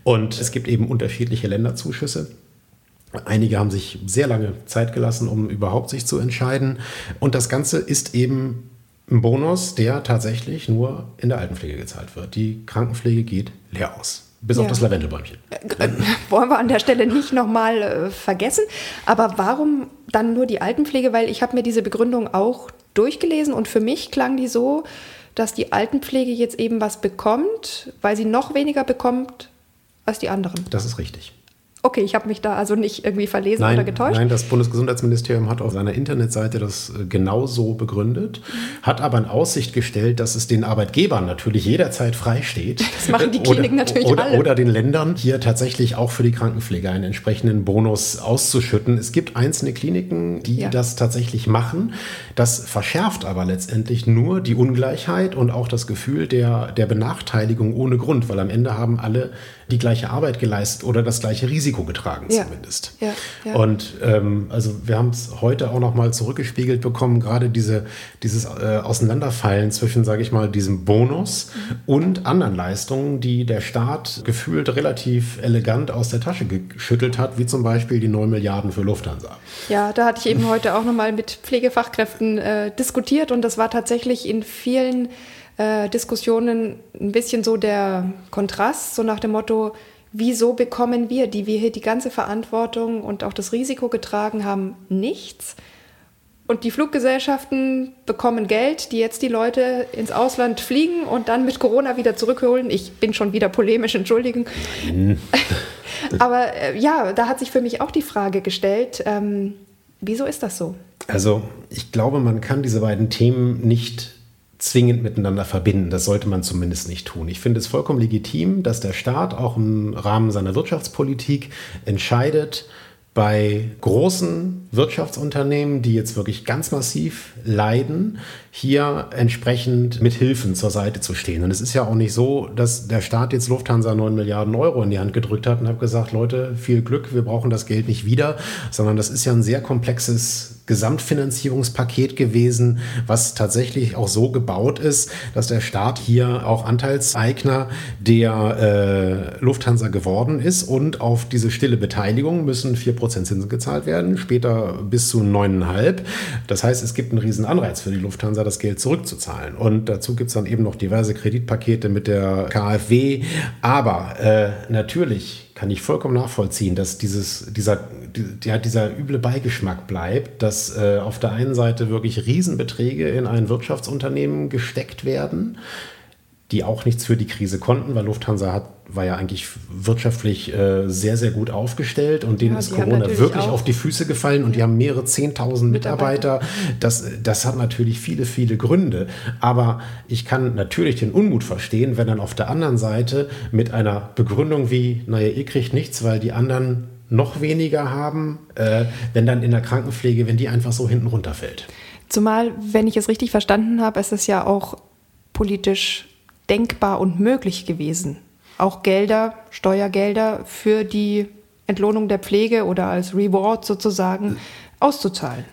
Und es gibt eben unterschiedliche Länderzuschüsse. Einige haben sich sehr lange Zeit gelassen, um überhaupt sich zu entscheiden. Und das Ganze ist eben ein Bonus, der tatsächlich nur in der Altenpflege gezahlt wird. Die Krankenpflege geht leer aus. Bis ja. auf das Lavendelbäumchen. Äh, äh, wollen wir an der Stelle nicht nochmal äh, vergessen. Aber warum dann nur die Altenpflege? Weil ich habe mir diese Begründung auch durchgelesen und für mich klang die so, dass die Altenpflege jetzt eben was bekommt, weil sie noch weniger bekommt als die anderen. Das ist richtig. Okay, ich habe mich da also nicht irgendwie verlesen nein, oder getäuscht. Nein, das Bundesgesundheitsministerium hat auf seiner Internetseite das äh, genauso begründet, mhm. hat aber in Aussicht gestellt, dass es den Arbeitgebern natürlich jederzeit freisteht. Das machen die Kliniken oder, natürlich oder, alle. Oder den Ländern hier tatsächlich auch für die Krankenpflege einen entsprechenden Bonus auszuschütten. Es gibt einzelne Kliniken, die ja. das tatsächlich machen. Das verschärft aber letztendlich nur die Ungleichheit und auch das Gefühl der, der Benachteiligung ohne Grund, weil am Ende haben alle die gleiche Arbeit geleistet oder das gleiche Risiko getragen ja. zumindest. Ja, ja. Und ähm, also wir haben es heute auch noch mal zurückgespiegelt bekommen, gerade diese, dieses äh, Auseinanderfallen zwischen, sage ich mal, diesem Bonus mhm. und anderen Leistungen, die der Staat gefühlt relativ elegant aus der Tasche geschüttelt hat, wie zum Beispiel die 9 Milliarden für Lufthansa. Ja, da hatte ich eben heute auch noch mal mit Pflegefachkräften äh, diskutiert und das war tatsächlich in vielen äh, Diskussionen ein bisschen so der Kontrast, so nach dem Motto, wieso bekommen wir, die wir hier die ganze Verantwortung und auch das Risiko getragen haben, nichts? Und die Fluggesellschaften bekommen Geld, die jetzt die Leute ins Ausland fliegen und dann mit Corona wieder zurückholen. Ich bin schon wieder polemisch, entschuldigen. Aber äh, ja, da hat sich für mich auch die Frage gestellt, ähm, wieso ist das so? Also ich glaube, man kann diese beiden Themen nicht zwingend miteinander verbinden. Das sollte man zumindest nicht tun. Ich finde es vollkommen legitim, dass der Staat auch im Rahmen seiner Wirtschaftspolitik entscheidet, bei großen Wirtschaftsunternehmen, die jetzt wirklich ganz massiv leiden, hier entsprechend mit Hilfen zur Seite zu stehen. Und es ist ja auch nicht so, dass der Staat jetzt Lufthansa 9 Milliarden Euro in die Hand gedrückt hat und hat gesagt, Leute, viel Glück, wir brauchen das Geld nicht wieder, sondern das ist ja ein sehr komplexes Gesamtfinanzierungspaket gewesen, was tatsächlich auch so gebaut ist, dass der Staat hier auch Anteilseigner der äh, Lufthansa geworden ist und auf diese stille Beteiligung müssen 4% Zinsen gezahlt werden, später bis zu 9,5. Das heißt, es gibt einen riesen Anreiz für die Lufthansa, das Geld zurückzuzahlen. Und dazu gibt es dann eben noch diverse Kreditpakete mit der KfW. Aber äh, natürlich kann ich vollkommen nachvollziehen, dass dieses, dieser, ja, dieser üble Beigeschmack bleibt, dass äh, auf der einen Seite wirklich Riesenbeträge in ein Wirtschaftsunternehmen gesteckt werden, die auch nichts für die Krise konnten, weil Lufthansa hat war ja eigentlich wirtschaftlich äh, sehr, sehr gut aufgestellt und denen ja, ist Corona wirklich auf die Füße gefallen und die haben mehrere Zehntausend Mitarbeiter. Das, das hat natürlich viele, viele Gründe. Aber ich kann natürlich den Unmut verstehen, wenn dann auf der anderen Seite mit einer Begründung wie, naja, ihr kriegt nichts, weil die anderen noch weniger haben, äh, wenn dann in der Krankenpflege, wenn die einfach so hinten runterfällt. Zumal, wenn ich es richtig verstanden habe, ist es ja auch politisch denkbar und möglich gewesen, auch Gelder, Steuergelder für die Entlohnung der Pflege oder als Reward sozusagen auszuzahlen.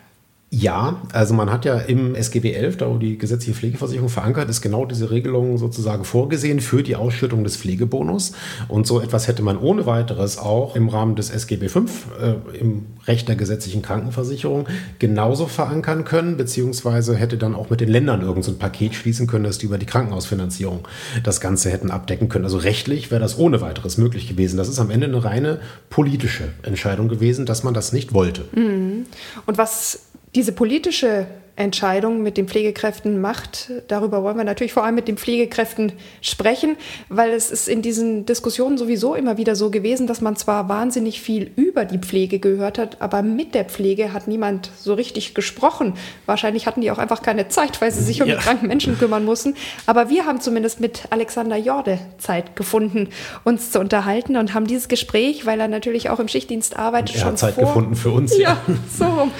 Ja, also man hat ja im SGB 11, da wo die gesetzliche Pflegeversicherung verankert ist, genau diese Regelung sozusagen vorgesehen für die Ausschüttung des Pflegebonus. Und so etwas hätte man ohne weiteres auch im Rahmen des SGB 5 äh, im Recht der gesetzlichen Krankenversicherung genauso verankern können, beziehungsweise hätte dann auch mit den Ländern irgendein so Paket schließen können, dass die über die Krankenhausfinanzierung das Ganze hätten abdecken können. Also rechtlich wäre das ohne weiteres möglich gewesen. Das ist am Ende eine reine politische Entscheidung gewesen, dass man das nicht wollte. Mhm. Und was diese politische Entscheidung mit den Pflegekräften macht. Darüber wollen wir natürlich vor allem mit den Pflegekräften sprechen, weil es ist in diesen Diskussionen sowieso immer wieder so gewesen, dass man zwar wahnsinnig viel über die Pflege gehört hat, aber mit der Pflege hat niemand so richtig gesprochen. Wahrscheinlich hatten die auch einfach keine Zeit, weil sie sich um ja. die kranken Menschen kümmern mussten. Aber wir haben zumindest mit Alexander Jorde Zeit gefunden, uns zu unterhalten und haben dieses Gespräch, weil er natürlich auch im Schichtdienst arbeitet, er schon hat Zeit vor, gefunden für uns. Ja, ja so rum,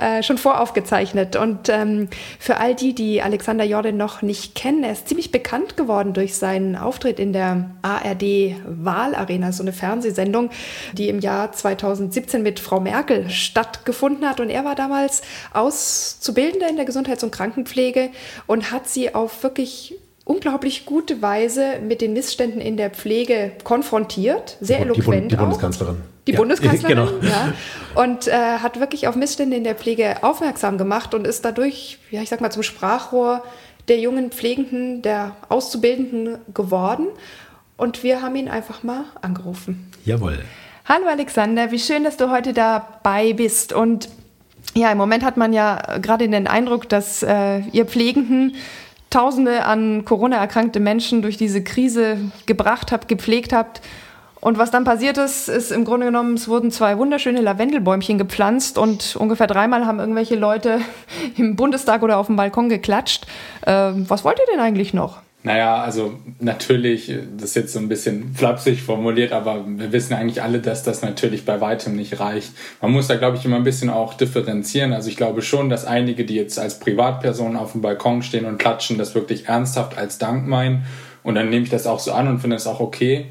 äh, schon voraufgezeichnet und und ähm, für all die, die Alexander Jordan noch nicht kennen, er ist ziemlich bekannt geworden durch seinen Auftritt in der ARD Wahlarena, so eine Fernsehsendung, die im Jahr 2017 mit Frau Merkel stattgefunden hat. Und er war damals Auszubildender in der Gesundheits- und Krankenpflege und hat sie auf wirklich unglaublich gute Weise mit den Missständen in der Pflege konfrontiert, sehr eloquent. Die, die Bundeskanzlerin. Die ja, Bundeskanzlerin, genau. ja. Und äh, hat wirklich auf Missstände in der Pflege aufmerksam gemacht und ist dadurch, ja, ich sag mal, zum Sprachrohr der jungen Pflegenden, der Auszubildenden geworden. Und wir haben ihn einfach mal angerufen. Jawohl. Hallo Alexander, wie schön, dass du heute dabei bist. Und ja, im Moment hat man ja gerade den Eindruck, dass äh, ihr Pflegenden Tausende an Corona erkrankte Menschen durch diese Krise gebracht habt, gepflegt habt. Und was dann passiert ist, ist im Grunde genommen, es wurden zwei wunderschöne Lavendelbäumchen gepflanzt und ungefähr dreimal haben irgendwelche Leute im Bundestag oder auf dem Balkon geklatscht. Äh, was wollt ihr denn eigentlich noch? Naja, also natürlich, das ist jetzt so ein bisschen flapsig formuliert, aber wir wissen eigentlich alle, dass das natürlich bei weitem nicht reicht. Man muss da, glaube ich, immer ein bisschen auch differenzieren. Also ich glaube schon, dass einige, die jetzt als Privatpersonen auf dem Balkon stehen und klatschen, das wirklich ernsthaft als Dank meinen. Und dann nehme ich das auch so an und finde es auch okay.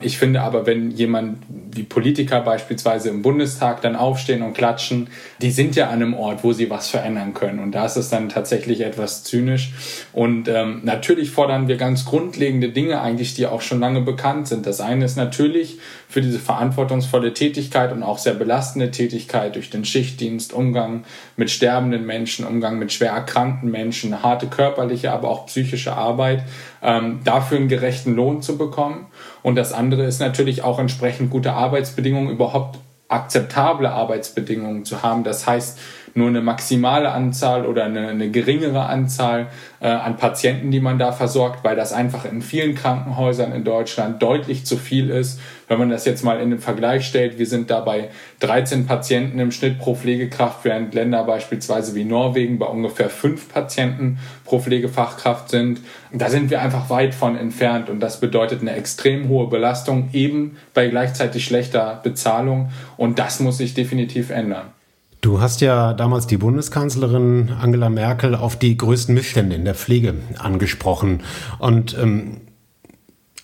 Ich finde aber, wenn jemand, wie Politiker beispielsweise im Bundestag dann aufstehen und klatschen, die sind ja an einem Ort, wo sie was verändern können. Und da ist es dann tatsächlich etwas zynisch. Und ähm, natürlich fordern wir ganz grundlegende Dinge eigentlich, die auch schon lange bekannt sind. Das eine ist natürlich für diese verantwortungsvolle Tätigkeit und auch sehr belastende Tätigkeit durch den Schichtdienst, Umgang mit sterbenden Menschen, Umgang mit schwer erkrankten Menschen, harte körperliche, aber auch psychische Arbeit, ähm, dafür einen gerechten Lohn zu bekommen. Und das andere ist natürlich auch entsprechend gute Arbeitsbedingungen, überhaupt akzeptable Arbeitsbedingungen zu haben. Das heißt, nur eine maximale Anzahl oder eine, eine geringere Anzahl äh, an Patienten, die man da versorgt, weil das einfach in vielen Krankenhäusern in Deutschland deutlich zu viel ist. Wenn man das jetzt mal in den Vergleich stellt, wir sind da bei 13 Patienten im Schnitt pro Pflegekraft, während Länder beispielsweise wie Norwegen bei ungefähr 5 Patienten pro Pflegefachkraft sind. Da sind wir einfach weit von entfernt und das bedeutet eine extrem hohe Belastung, eben bei gleichzeitig schlechter Bezahlung und das muss sich definitiv ändern. Du hast ja damals die Bundeskanzlerin Angela Merkel auf die größten Missstände in der Pflege angesprochen. Und ähm,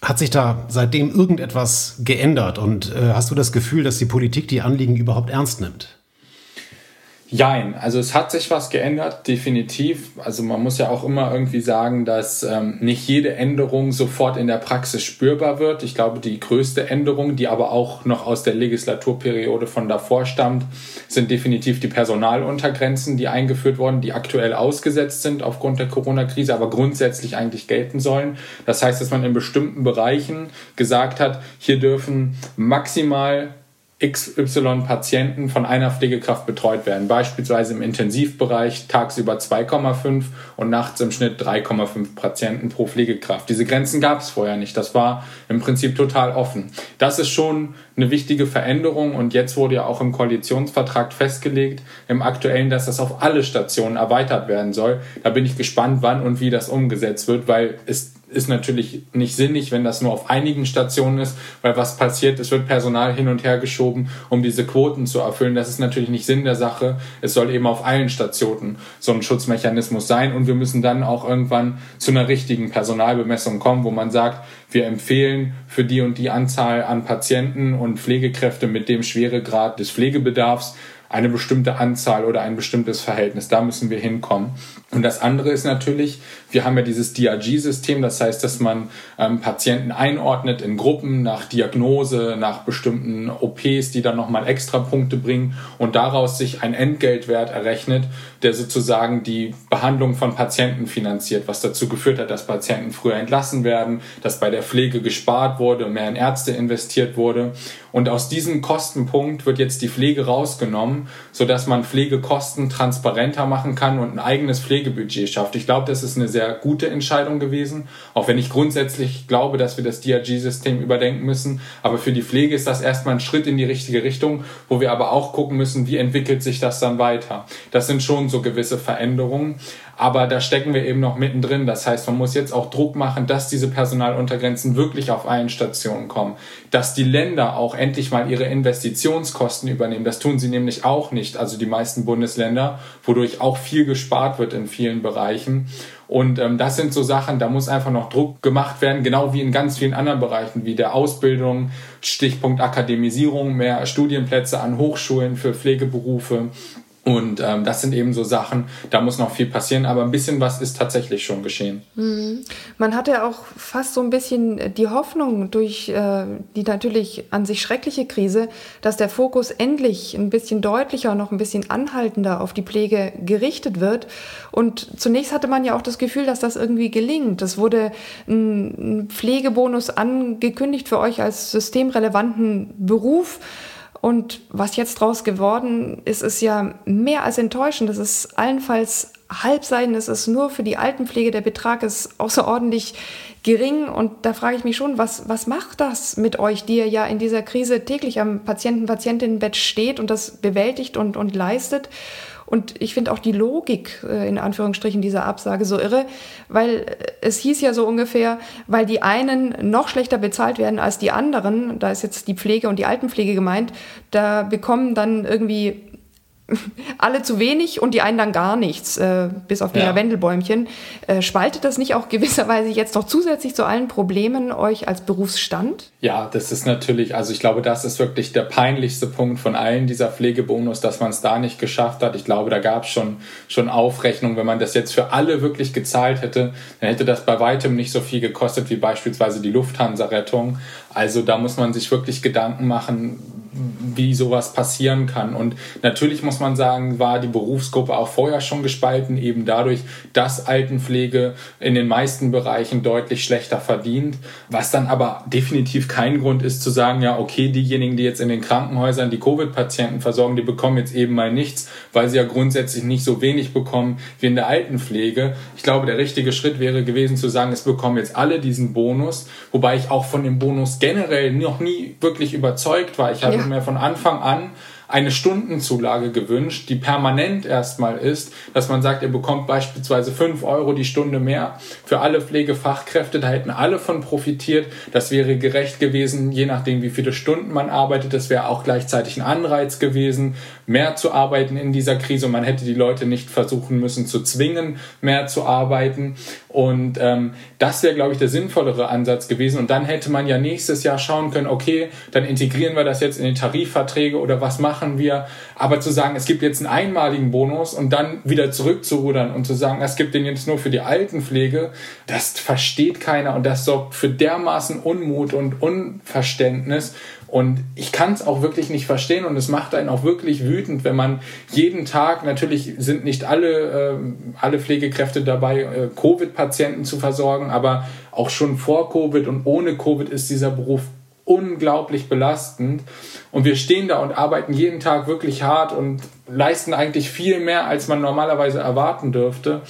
hat sich da seitdem irgendetwas geändert? Und äh, hast du das Gefühl, dass die Politik die Anliegen überhaupt ernst nimmt? Jein, also es hat sich was geändert, definitiv. Also man muss ja auch immer irgendwie sagen, dass ähm, nicht jede Änderung sofort in der Praxis spürbar wird. Ich glaube, die größte Änderung, die aber auch noch aus der Legislaturperiode von davor stammt, sind definitiv die Personaluntergrenzen, die eingeführt wurden, die aktuell ausgesetzt sind aufgrund der Corona-Krise, aber grundsätzlich eigentlich gelten sollen. Das heißt, dass man in bestimmten Bereichen gesagt hat, hier dürfen maximal XY-Patienten von einer Pflegekraft betreut werden. Beispielsweise im Intensivbereich tagsüber 2,5 und nachts im Schnitt 3,5 Patienten pro Pflegekraft. Diese Grenzen gab es vorher nicht. Das war im Prinzip total offen. Das ist schon eine wichtige Veränderung und jetzt wurde ja auch im Koalitionsvertrag festgelegt, im aktuellen, dass das auf alle Stationen erweitert werden soll. Da bin ich gespannt, wann und wie das umgesetzt wird, weil es ist natürlich nicht sinnig, wenn das nur auf einigen Stationen ist, weil was passiert, es wird Personal hin und her geschoben, um diese Quoten zu erfüllen. Das ist natürlich nicht Sinn der Sache. Es soll eben auf allen Stationen so ein Schutzmechanismus sein und wir müssen dann auch irgendwann zu einer richtigen Personalbemessung kommen, wo man sagt, wir empfehlen für die und die Anzahl an Patienten und Pflegekräfte mit dem Schweregrad des Pflegebedarfs eine bestimmte Anzahl oder ein bestimmtes Verhältnis. Da müssen wir hinkommen. Und das andere ist natürlich, wir haben ja dieses DRG-System, das heißt, dass man ähm, Patienten einordnet in Gruppen nach Diagnose, nach bestimmten OPs, die dann nochmal extra Punkte bringen und daraus sich ein Entgeltwert errechnet, der sozusagen die Behandlung von Patienten finanziert, was dazu geführt hat, dass Patienten früher entlassen werden, dass bei der Pflege gespart wurde, mehr in Ärzte investiert wurde. Und aus diesem Kostenpunkt wird jetzt die Pflege rausgenommen, sodass man Pflegekosten transparenter machen kann und ein eigenes Pflegebudget schafft. Ich glaube, das ist eine sehr gute Entscheidung gewesen, auch wenn ich grundsätzlich glaube, dass wir das DRG-System überdenken müssen. Aber für die Pflege ist das erstmal ein Schritt in die richtige Richtung, wo wir aber auch gucken müssen, wie entwickelt sich das dann weiter. Das sind schon so gewisse Veränderungen. Aber da stecken wir eben noch mittendrin. Das heißt, man muss jetzt auch Druck machen, dass diese Personaluntergrenzen wirklich auf allen Stationen kommen. Dass die Länder auch endlich mal ihre Investitionskosten übernehmen. Das tun sie nämlich auch nicht. Also die meisten Bundesländer, wodurch auch viel gespart wird in vielen Bereichen. Und ähm, das sind so Sachen, da muss einfach noch Druck gemacht werden, genau wie in ganz vielen anderen Bereichen, wie der Ausbildung, Stichpunkt Akademisierung, mehr Studienplätze an Hochschulen für Pflegeberufe und ähm, das sind eben so Sachen, da muss noch viel passieren, aber ein bisschen was ist tatsächlich schon geschehen. Mhm. Man hatte auch fast so ein bisschen die Hoffnung durch äh, die natürlich an sich schreckliche Krise, dass der Fokus endlich ein bisschen deutlicher, noch ein bisschen anhaltender auf die Pflege gerichtet wird. Und zunächst hatte man ja auch das Gefühl, dass das irgendwie gelingt. Es wurde ein Pflegebonus angekündigt für euch als systemrelevanten Beruf. Und was jetzt draus geworden ist, ist ja mehr als enttäuschend. Das ist allenfalls Halbseiten. Es ist nur für die Altenpflege. Der Betrag ist außerordentlich gering. Und da frage ich mich schon, was, was macht das mit euch, die ihr ja in dieser Krise täglich am Patienten-Patientinnenbett steht und das bewältigt und, und leistet? Und ich finde auch die Logik äh, in Anführungsstrichen dieser Absage so irre, weil äh, es hieß ja so ungefähr, weil die einen noch schlechter bezahlt werden als die anderen, da ist jetzt die Pflege und die Altenpflege gemeint, da bekommen dann irgendwie alle zu wenig und die einen dann gar nichts, äh, bis auf die ja. Lavendelbäumchen. Äh, spaltet das nicht auch gewisserweise jetzt noch zusätzlich zu allen Problemen euch als Berufsstand? Ja, das ist natürlich, also ich glaube, das ist wirklich der peinlichste Punkt von allen dieser Pflegebonus, dass man es da nicht geschafft hat. Ich glaube, da gab es schon, schon Aufrechnung. Wenn man das jetzt für alle wirklich gezahlt hätte, dann hätte das bei weitem nicht so viel gekostet wie beispielsweise die Lufthansa-Rettung. Also da muss man sich wirklich Gedanken machen, wie sowas passieren kann. Und natürlich muss man sagen, war die Berufsgruppe auch vorher schon gespalten, eben dadurch, dass Altenpflege in den meisten Bereichen deutlich schlechter verdient. Was dann aber definitiv kein Grund ist zu sagen, ja, okay, diejenigen, die jetzt in den Krankenhäusern die Covid-Patienten versorgen, die bekommen jetzt eben mal nichts, weil sie ja grundsätzlich nicht so wenig bekommen wie in der Altenpflege. Ich glaube, der richtige Schritt wäre gewesen zu sagen, es bekommen jetzt alle diesen Bonus, wobei ich auch von dem Bonus generell noch nie wirklich überzeugt war. Ich hatte ja mir von Anfang an eine Stundenzulage gewünscht, die permanent erstmal ist, dass man sagt, ihr bekommt beispielsweise 5 Euro die Stunde mehr für alle Pflegefachkräfte, da hätten alle von profitiert. Das wäre gerecht gewesen, je nachdem, wie viele Stunden man arbeitet. Das wäre auch gleichzeitig ein Anreiz gewesen, mehr zu arbeiten in dieser Krise. Und man hätte die Leute nicht versuchen müssen zu zwingen, mehr zu arbeiten. Und ähm, das wäre, glaube ich, der sinnvollere Ansatz gewesen. Und dann hätte man ja nächstes Jahr schauen können, okay, dann integrieren wir das jetzt in die Tarifverträge oder was machen wir. Aber zu sagen, es gibt jetzt einen einmaligen Bonus und dann wieder zurückzurudern und zu sagen, es gibt den jetzt nur für die Altenpflege, das versteht keiner und das sorgt für dermaßen Unmut und Unverständnis. Und ich kann es auch wirklich nicht verstehen und es macht einen auch wirklich wütend, wenn man jeden Tag, natürlich sind nicht alle, äh, alle Pflegekräfte dabei, äh, Covid-Patienten zu versorgen, aber auch schon vor Covid und ohne Covid ist dieser Beruf unglaublich belastend. Und wir stehen da und arbeiten jeden Tag wirklich hart und leisten eigentlich viel mehr, als man normalerweise erwarten dürfte.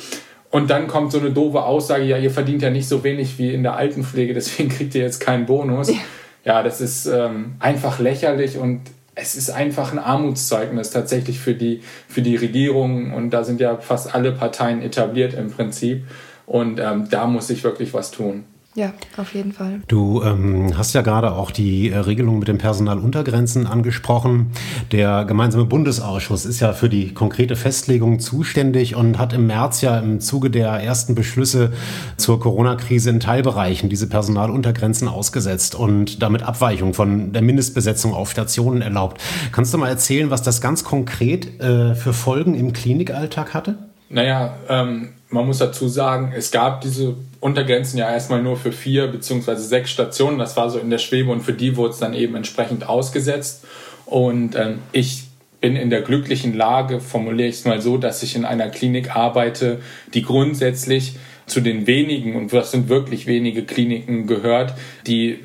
Und dann kommt so eine doofe Aussage, ja, ihr verdient ja nicht so wenig wie in der Altenpflege, deswegen kriegt ihr jetzt keinen Bonus. Ja ja, das ist ähm, einfach lächerlich und es ist einfach ein Armutszeugnis tatsächlich für die, für die Regierung und da sind ja fast alle Parteien etabliert im Prinzip und ähm, da muss sich wirklich was tun. Ja, auf jeden Fall. Du ähm, hast ja gerade auch die äh, Regelung mit den Personaluntergrenzen angesprochen. Der gemeinsame Bundesausschuss ist ja für die konkrete Festlegung zuständig und hat im März ja im Zuge der ersten Beschlüsse zur Corona-Krise in Teilbereichen diese Personaluntergrenzen ausgesetzt und damit Abweichung von der Mindestbesetzung auf Stationen erlaubt. Kannst du mal erzählen, was das ganz konkret äh, für Folgen im Klinikalltag hatte? Naja, ähm, man muss dazu sagen, es gab diese Untergrenzen ja erstmal nur für vier beziehungsweise sechs Stationen. Das war so in der Schwebe und für die wurde es dann eben entsprechend ausgesetzt. Und ähm, ich bin in der glücklichen Lage, formuliere ich es mal so, dass ich in einer Klinik arbeite, die grundsätzlich zu den wenigen, und das sind wirklich wenige Kliniken gehört, die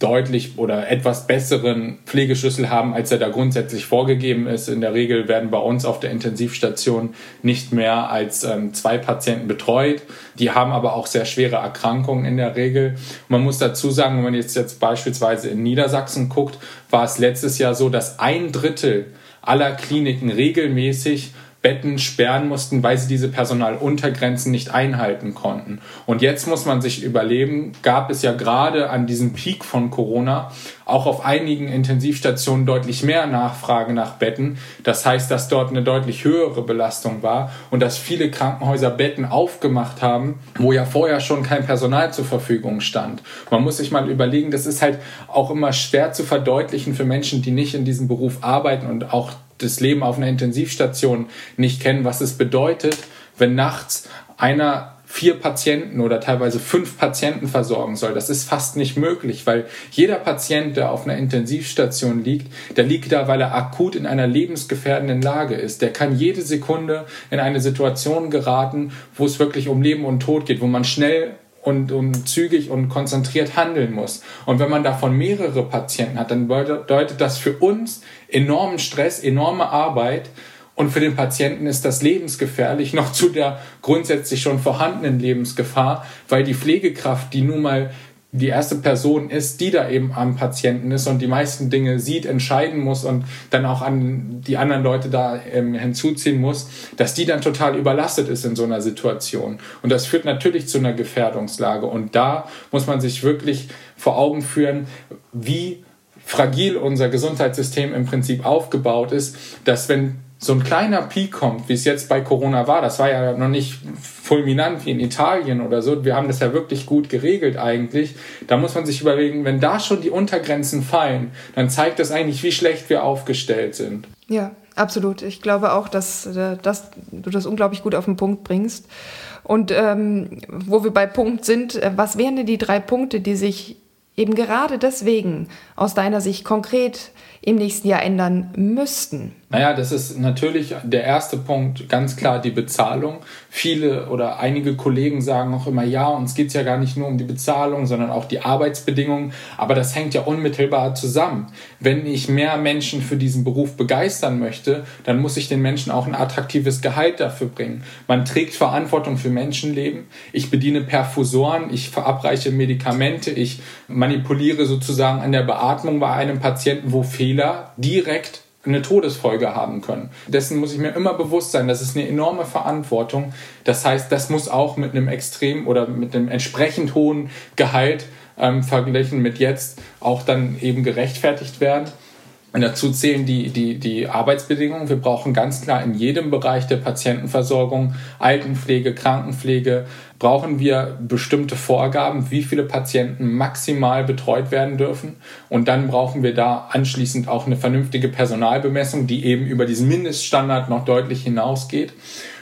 deutlich oder etwas besseren Pflegeschlüssel haben, als er da grundsätzlich vorgegeben ist. In der Regel werden bei uns auf der Intensivstation nicht mehr als ähm, zwei Patienten betreut. Die haben aber auch sehr schwere Erkrankungen in der Regel. Man muss dazu sagen, wenn man jetzt, jetzt beispielsweise in Niedersachsen guckt, war es letztes Jahr so, dass ein Drittel aller Kliniken regelmäßig Betten sperren mussten, weil sie diese Personaluntergrenzen nicht einhalten konnten. Und jetzt muss man sich überlegen, gab es ja gerade an diesem Peak von Corona auch auf einigen Intensivstationen deutlich mehr Nachfrage nach Betten. Das heißt, dass dort eine deutlich höhere Belastung war und dass viele Krankenhäuser Betten aufgemacht haben, wo ja vorher schon kein Personal zur Verfügung stand. Man muss sich mal überlegen, das ist halt auch immer schwer zu verdeutlichen für Menschen, die nicht in diesem Beruf arbeiten und auch das Leben auf einer Intensivstation nicht kennen, was es bedeutet, wenn nachts einer vier Patienten oder teilweise fünf Patienten versorgen soll. Das ist fast nicht möglich, weil jeder Patient, der auf einer Intensivstation liegt, der liegt da, weil er akut in einer lebensgefährdenden Lage ist. Der kann jede Sekunde in eine Situation geraten, wo es wirklich um Leben und Tod geht, wo man schnell und, und zügig und konzentriert handeln muss. Und wenn man davon mehrere Patienten hat, dann bedeutet das für uns enormen Stress, enorme Arbeit. Und für den Patienten ist das lebensgefährlich, noch zu der grundsätzlich schon vorhandenen Lebensgefahr, weil die Pflegekraft, die nun mal die erste Person ist, die da eben am Patienten ist und die meisten Dinge sieht, entscheiden muss und dann auch an die anderen Leute da ähm, hinzuziehen muss, dass die dann total überlastet ist in so einer Situation. Und das führt natürlich zu einer Gefährdungslage. Und da muss man sich wirklich vor Augen führen, wie fragil unser Gesundheitssystem im Prinzip aufgebaut ist, dass wenn so ein kleiner Peak kommt, wie es jetzt bei Corona war, das war ja noch nicht fulminant wie in Italien oder so, wir haben das ja wirklich gut geregelt eigentlich, da muss man sich überlegen, wenn da schon die Untergrenzen fallen, dann zeigt das eigentlich, wie schlecht wir aufgestellt sind. Ja, absolut. Ich glaube auch, dass, äh, dass du das unglaublich gut auf den Punkt bringst. Und ähm, wo wir bei Punkt sind, äh, was wären denn die drei Punkte, die sich eben gerade deswegen aus deiner Sicht konkret im nächsten Jahr ändern müssten? Naja, das ist natürlich der erste Punkt, ganz klar die Bezahlung. Viele oder einige Kollegen sagen auch immer, ja, uns geht es ja gar nicht nur um die Bezahlung, sondern auch die Arbeitsbedingungen. Aber das hängt ja unmittelbar zusammen. Wenn ich mehr Menschen für diesen Beruf begeistern möchte, dann muss ich den Menschen auch ein attraktives Gehalt dafür bringen. Man trägt Verantwortung für Menschenleben. Ich bediene Perfusoren, ich verabreiche Medikamente, ich manipuliere sozusagen an der Beatmung bei einem Patienten, wo Fehler direkt eine Todesfolge haben können. Dessen muss ich mir immer bewusst sein. Das ist eine enorme Verantwortung. Das heißt, das muss auch mit einem extrem oder mit einem entsprechend hohen Gehalt ähm, verglichen mit jetzt auch dann eben gerechtfertigt werden. Und dazu zählen die, die, die Arbeitsbedingungen. Wir brauchen ganz klar in jedem Bereich der Patientenversorgung, Altenpflege, Krankenpflege, brauchen wir bestimmte Vorgaben, wie viele Patienten maximal betreut werden dürfen. Und dann brauchen wir da anschließend auch eine vernünftige Personalbemessung, die eben über diesen Mindeststandard noch deutlich hinausgeht.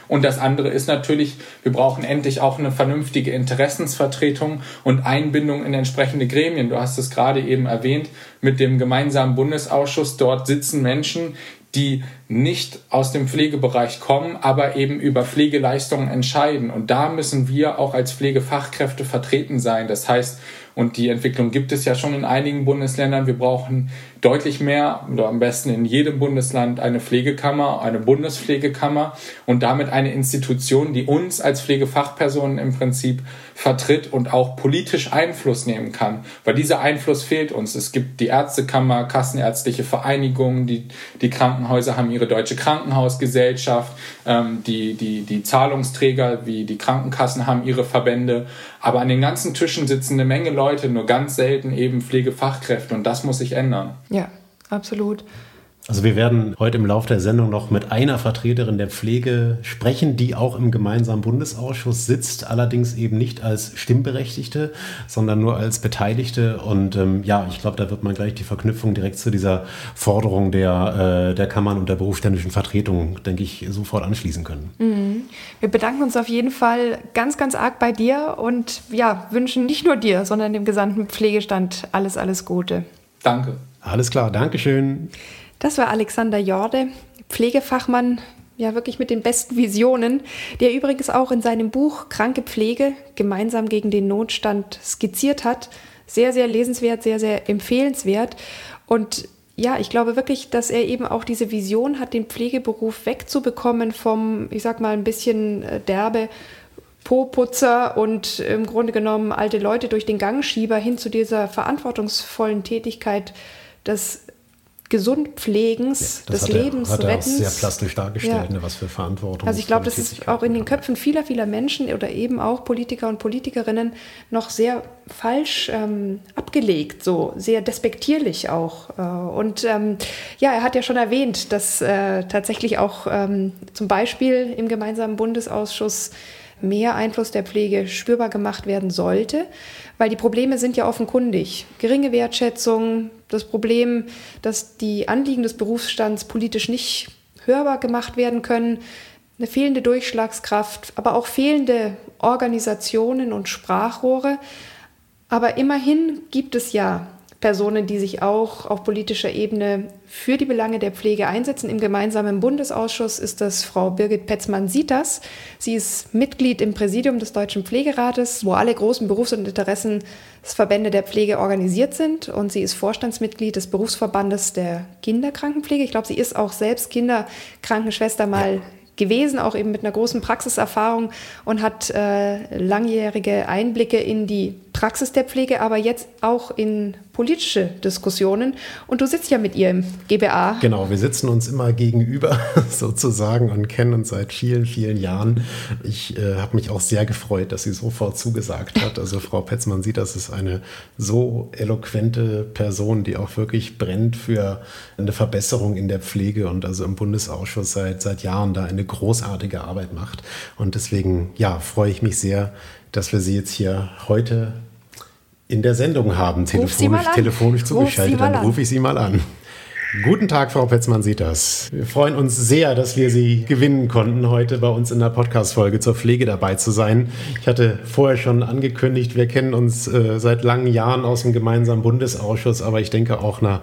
Und das andere ist natürlich, wir brauchen endlich auch eine vernünftige Interessensvertretung und Einbindung in entsprechende Gremien. Du hast es gerade eben erwähnt mit dem gemeinsamen Bundesausschuss. Dort sitzen Menschen, die nicht aus dem Pflegebereich kommen, aber eben über Pflegeleistungen entscheiden. Und da müssen wir auch als Pflegefachkräfte vertreten sein. Das heißt, und die Entwicklung gibt es ja schon in einigen Bundesländern. Wir brauchen deutlich mehr oder am besten in jedem Bundesland eine Pflegekammer, eine Bundespflegekammer und damit eine Institution, die uns als Pflegefachpersonen im Prinzip vertritt und auch politisch Einfluss nehmen kann. Weil dieser Einfluss fehlt uns. Es gibt die Ärztekammer, Kassenärztliche Vereinigung, die, die Krankenhäuser haben ihre deutsche Krankenhausgesellschaft, ähm, die, die, die Zahlungsträger wie die Krankenkassen haben ihre Verbände. Aber an den ganzen Tischen sitzen eine Menge Leute, nur ganz selten eben Pflegefachkräfte und das muss sich ändern. Ja, absolut. Also wir werden heute im Laufe der Sendung noch mit einer Vertreterin der Pflege sprechen, die auch im gemeinsamen Bundesausschuss sitzt, allerdings eben nicht als Stimmberechtigte, sondern nur als Beteiligte. Und ähm, ja, ich glaube, da wird man gleich die Verknüpfung direkt zu dieser Forderung der, äh, der Kammern und der berufsständischen Vertretung, denke ich, sofort anschließen können. Mhm. Wir bedanken uns auf jeden Fall ganz, ganz arg bei dir und ja, wünschen nicht nur dir, sondern dem gesamten Pflegestand alles, alles Gute. Danke. Alles klar, Dankeschön. Das war Alexander Jorde, Pflegefachmann, ja wirklich mit den besten Visionen, der übrigens auch in seinem Buch Kranke Pflege gemeinsam gegen den Notstand skizziert hat. Sehr, sehr lesenswert, sehr, sehr empfehlenswert. Und ja, ich glaube wirklich, dass er eben auch diese Vision hat, den Pflegeberuf wegzubekommen vom, ich sag mal, ein bisschen äh, derbe Po-Putzer und im Grunde genommen alte Leute durch den Gangschieber hin zu dieser verantwortungsvollen Tätigkeit des Gesundpflegens, ja, des hat Lebensrettens. Hat er auch sehr plastisch dargestellt, ja. ne, was für Verantwortung. Also ich glaube, das ist auch in den Köpfen vieler, vieler Menschen oder eben auch Politiker und Politikerinnen noch sehr falsch ähm, abgelegt, so sehr despektierlich auch. Äh, und ähm, ja, er hat ja schon erwähnt, dass äh, tatsächlich auch ähm, zum Beispiel im gemeinsamen Bundesausschuss mehr Einfluss der Pflege spürbar gemacht werden sollte, weil die Probleme sind ja offenkundig. Geringe Wertschätzung, das Problem, dass die Anliegen des Berufsstands politisch nicht hörbar gemacht werden können, eine fehlende Durchschlagskraft, aber auch fehlende Organisationen und Sprachrohre. Aber immerhin gibt es ja Personen, die sich auch auf politischer Ebene für die Belange der Pflege einsetzen. Im gemeinsamen Bundesausschuss ist das Frau Birgit Petzmann-Sitas. Sie ist Mitglied im Präsidium des Deutschen Pflegerates, wo alle großen Berufs- und Interessensverbände der Pflege organisiert sind. Und sie ist Vorstandsmitglied des Berufsverbandes der Kinderkrankenpflege. Ich glaube, sie ist auch selbst Kinderkrankenschwester mal ja gewesen, auch eben mit einer großen Praxiserfahrung und hat äh, langjährige Einblicke in die Praxis der Pflege, aber jetzt auch in politische Diskussionen. Und du sitzt ja mit ihr im GBA. Genau, wir sitzen uns immer gegenüber sozusagen und kennen uns seit vielen, vielen Jahren. Ich äh, habe mich auch sehr gefreut, dass sie sofort zugesagt hat. Also Frau Petzmann sieht, das ist eine so eloquente Person, die auch wirklich brennt für eine Verbesserung in der Pflege und also im Bundesausschuss seit, seit Jahren da eine großartige Arbeit macht. Und deswegen, ja, freue ich mich sehr, dass wir sie jetzt hier heute in der Sendung haben, telefonisch, telefonisch zugeschaltet. Dann rufe ich sie mal an. Guten Tag, Frau Petzmann sieht das. Wir freuen uns sehr, dass wir Sie gewinnen konnten, heute bei uns in der Podcast-Folge zur Pflege dabei zu sein. Ich hatte vorher schon angekündigt, wir kennen uns äh, seit langen Jahren aus dem gemeinsamen Bundesausschuss, aber ich denke auch nach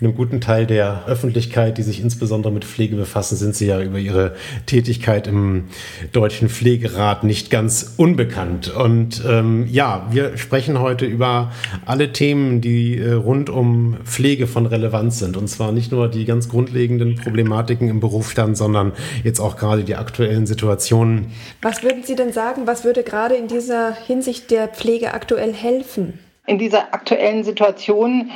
einem guten Teil der Öffentlichkeit, die sich insbesondere mit Pflege befassen, sind Sie ja über Ihre Tätigkeit im Deutschen Pflegerat nicht ganz unbekannt. Und ähm, ja, wir sprechen heute über alle Themen, die äh, rund um Pflege von Relevanz sind. Und zwar nicht nur die ganz grundlegenden Problematiken im Berufsstand, sondern jetzt auch gerade die aktuellen Situationen. Was würden Sie denn sagen, was würde gerade in dieser Hinsicht der Pflege aktuell helfen? In dieser aktuellen Situation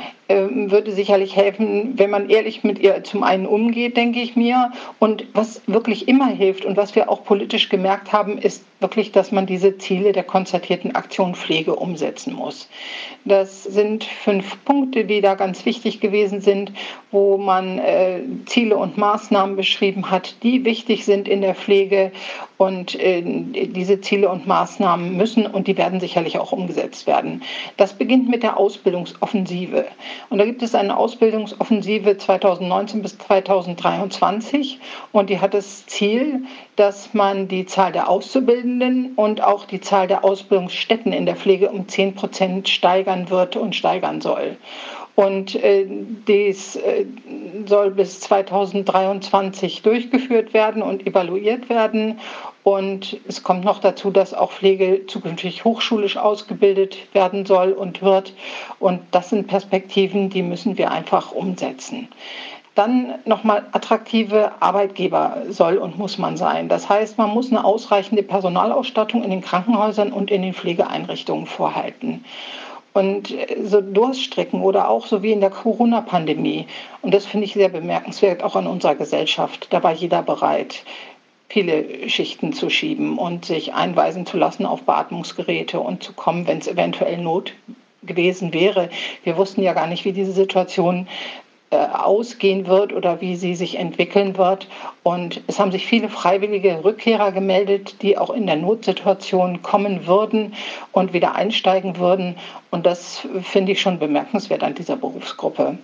würde sicherlich helfen, wenn man ehrlich mit ihr zum einen umgeht, denke ich mir. Und was wirklich immer hilft und was wir auch politisch gemerkt haben, ist wirklich, dass man diese Ziele der konzertierten Aktion Pflege umsetzen muss. Das sind fünf Punkte, die da ganz wichtig gewesen sind, wo man äh, Ziele und Maßnahmen beschrieben hat, die wichtig sind in der Pflege. Und äh, diese Ziele und Maßnahmen müssen und die werden sicherlich auch umgesetzt werden. Das beginnt mit der Ausbildungsoffensive. Und da gibt es eine Ausbildungsoffensive 2019 bis 2023 und die hat das Ziel, dass man die Zahl der Auszubildenden und auch die Zahl der Ausbildungsstätten in der Pflege um 10 Prozent steigern wird und steigern soll. Und äh, dies äh, soll bis 2023 durchgeführt werden und evaluiert werden. Und es kommt noch dazu, dass auch Pflege zukünftig hochschulisch ausgebildet werden soll und wird. Und das sind Perspektiven, die müssen wir einfach umsetzen. Dann nochmal attraktive Arbeitgeber soll und muss man sein. Das heißt, man muss eine ausreichende Personalausstattung in den Krankenhäusern und in den Pflegeeinrichtungen vorhalten und so Durststrecken oder auch so wie in der Corona-Pandemie. Und das finde ich sehr bemerkenswert, auch in unserer Gesellschaft. Da war jeder bereit, viele Schichten zu schieben und sich einweisen zu lassen auf Beatmungsgeräte und zu kommen, wenn es eventuell Not gewesen wäre. Wir wussten ja gar nicht, wie diese Situation äh, ausgehen wird oder wie sie sich entwickeln wird. Und es haben sich viele freiwillige Rückkehrer gemeldet, die auch in der Notsituation kommen würden und wieder einsteigen würden. Und das finde ich schon bemerkenswert an dieser Berufsgruppe.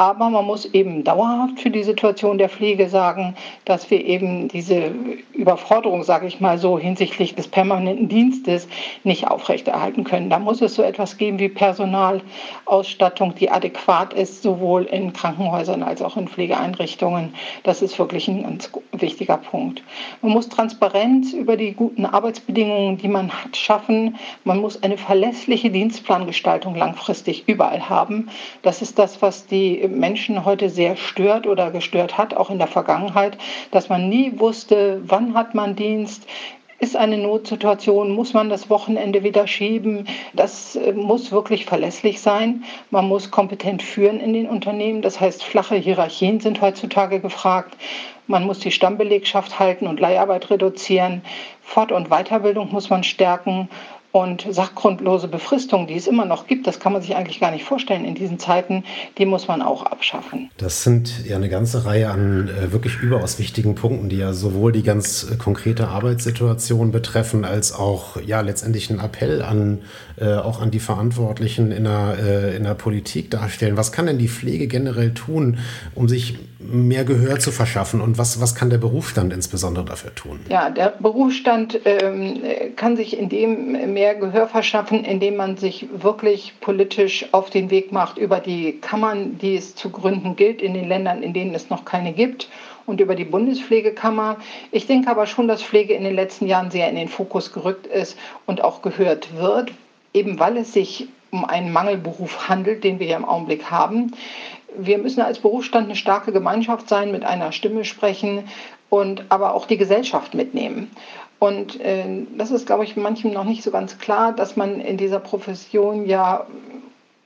Aber man muss eben dauerhaft für die Situation der Pflege sagen, dass wir eben diese Überforderung, sage ich mal so, hinsichtlich des permanenten Dienstes nicht aufrechterhalten können. Da muss es so etwas geben wie Personalausstattung, die adäquat ist, sowohl in Krankenhäusern als auch in Pflegeeinrichtungen. Das ist wirklich ein ganz wichtiger Punkt. Man muss Transparenz über die guten Arbeitsbedingungen, die man hat, schaffen. Man muss eine verlässliche Dienstplangestaltung langfristig überall haben. Das ist das, was die Menschen heute sehr stört oder gestört hat, auch in der Vergangenheit, dass man nie wusste, wann hat man Dienst, ist eine Notsituation, muss man das Wochenende wieder schieben. Das äh, muss wirklich verlässlich sein. Man muss kompetent führen in den Unternehmen. Das heißt, flache Hierarchien sind heutzutage gefragt. Man muss die Stammbelegschaft halten und Leiharbeit reduzieren. Fort- und Weiterbildung muss man stärken. Und sachgrundlose Befristung, die es immer noch gibt, das kann man sich eigentlich gar nicht vorstellen in diesen Zeiten, die muss man auch abschaffen. Das sind ja eine ganze Reihe an äh, wirklich überaus wichtigen Punkten, die ja sowohl die ganz äh, konkrete Arbeitssituation betreffen, als auch ja letztendlich einen Appell an äh, auch an die Verantwortlichen in der, äh, in der Politik darstellen. Was kann denn die Pflege generell tun, um sich mehr Gehör zu verschaffen und was, was kann der Berufsstand insbesondere dafür tun? Ja, der Berufsstand ähm, kann sich in dem mehr Gehör verschaffen, indem man sich wirklich politisch auf den Weg macht über die Kammern, die es zu gründen gilt in den Ländern, in denen es noch keine gibt und über die Bundespflegekammer. Ich denke aber schon, dass Pflege in den letzten Jahren sehr in den Fokus gerückt ist und auch gehört wird, eben weil es sich um einen Mangelberuf handelt, den wir ja im Augenblick haben. Wir müssen als Berufsstand eine starke Gemeinschaft sein, mit einer Stimme sprechen und aber auch die Gesellschaft mitnehmen. Und äh, das ist, glaube ich, manchem noch nicht so ganz klar, dass man in dieser Profession ja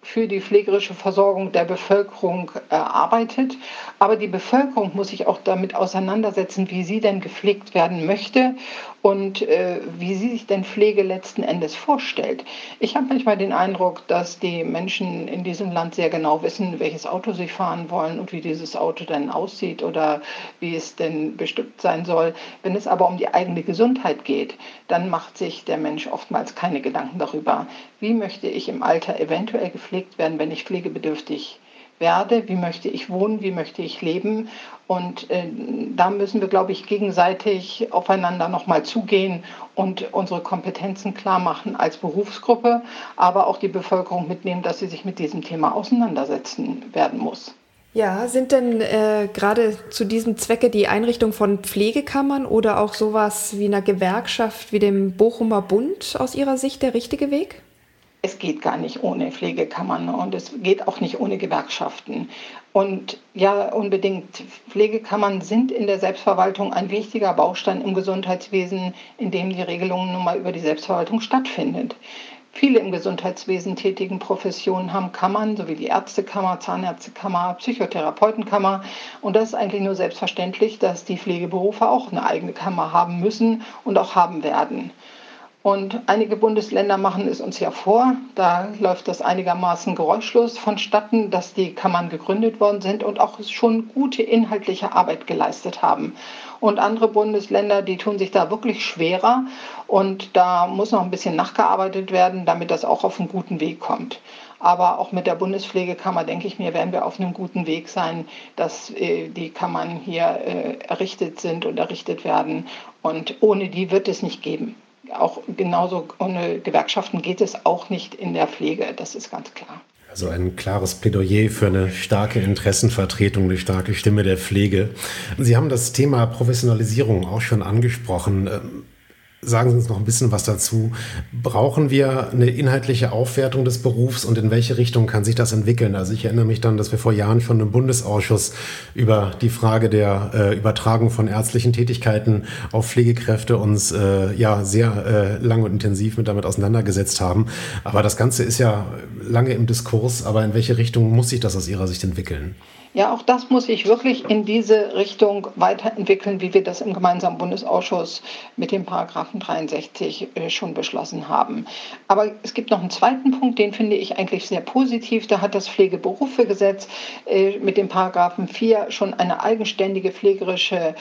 für die pflegerische Versorgung der Bevölkerung äh, arbeitet. Aber die Bevölkerung muss sich auch damit auseinandersetzen, wie sie denn gepflegt werden möchte und äh, wie sie sich denn Pflege letzten Endes vorstellt. Ich habe manchmal den Eindruck, dass die Menschen in diesem Land sehr genau wissen, welches Auto sie fahren wollen und wie dieses Auto denn aussieht oder wie es denn bestückt sein soll. Wenn es aber um die eigene Gesundheit geht, dann macht sich der Mensch oftmals keine Gedanken darüber, wie möchte ich im Alter eventuell gepflegt werden, wenn ich pflegebedürftig werde, wie möchte ich wohnen, wie möchte ich leben. Und äh, da müssen wir, glaube ich, gegenseitig aufeinander nochmal zugehen und unsere Kompetenzen klar machen als Berufsgruppe, aber auch die Bevölkerung mitnehmen, dass sie sich mit diesem Thema auseinandersetzen werden muss. Ja, sind denn äh, gerade zu diesem Zwecke die Einrichtung von Pflegekammern oder auch sowas wie einer Gewerkschaft wie dem Bochumer Bund aus Ihrer Sicht der richtige Weg? Es geht gar nicht ohne Pflegekammern und es geht auch nicht ohne Gewerkschaften. Und ja, unbedingt, Pflegekammern sind in der Selbstverwaltung ein wichtiger Baustein im Gesundheitswesen, in dem die Regelung nun mal über die Selbstverwaltung stattfindet. Viele im Gesundheitswesen tätigen Professionen haben Kammern, so wie die Ärztekammer, Zahnärztekammer, Psychotherapeutenkammer. Und das ist eigentlich nur selbstverständlich, dass die Pflegeberufe auch eine eigene Kammer haben müssen und auch haben werden. Und einige Bundesländer machen es uns ja vor. Da läuft das einigermaßen geräuschlos vonstatten, dass die Kammern gegründet worden sind und auch schon gute inhaltliche Arbeit geleistet haben. Und andere Bundesländer, die tun sich da wirklich schwerer. Und da muss noch ein bisschen nachgearbeitet werden, damit das auch auf einen guten Weg kommt. Aber auch mit der Bundespflegekammer, denke ich mir, werden wir auf einem guten Weg sein, dass äh, die Kammern hier äh, errichtet sind und errichtet werden. Und ohne die wird es nicht geben auch genauso ohne Gewerkschaften geht es auch nicht in der Pflege, das ist ganz klar. Also ein klares Plädoyer für eine starke Interessenvertretung, eine starke Stimme der Pflege. Sie haben das Thema Professionalisierung auch schon angesprochen. Sagen Sie uns noch ein bisschen was dazu. Brauchen wir eine inhaltliche Aufwertung des Berufs und in welche Richtung kann sich das entwickeln? Also ich erinnere mich dann, dass wir vor Jahren schon im Bundesausschuss über die Frage der äh, Übertragung von ärztlichen Tätigkeiten auf Pflegekräfte uns äh, ja sehr äh, lang und intensiv mit damit auseinandergesetzt haben. Aber das Ganze ist ja lange im Diskurs. Aber in welche Richtung muss sich das aus Ihrer Sicht entwickeln? Ja, auch das muss sich wirklich in diese Richtung weiterentwickeln, wie wir das im gemeinsamen Bundesausschuss mit dem Paragraphen 63 äh, schon beschlossen haben. Aber es gibt noch einen zweiten Punkt, den finde ich eigentlich sehr positiv. Da hat das Pflegeberufegesetz äh, mit dem Paragraphen 4 schon eine eigenständige pflegerische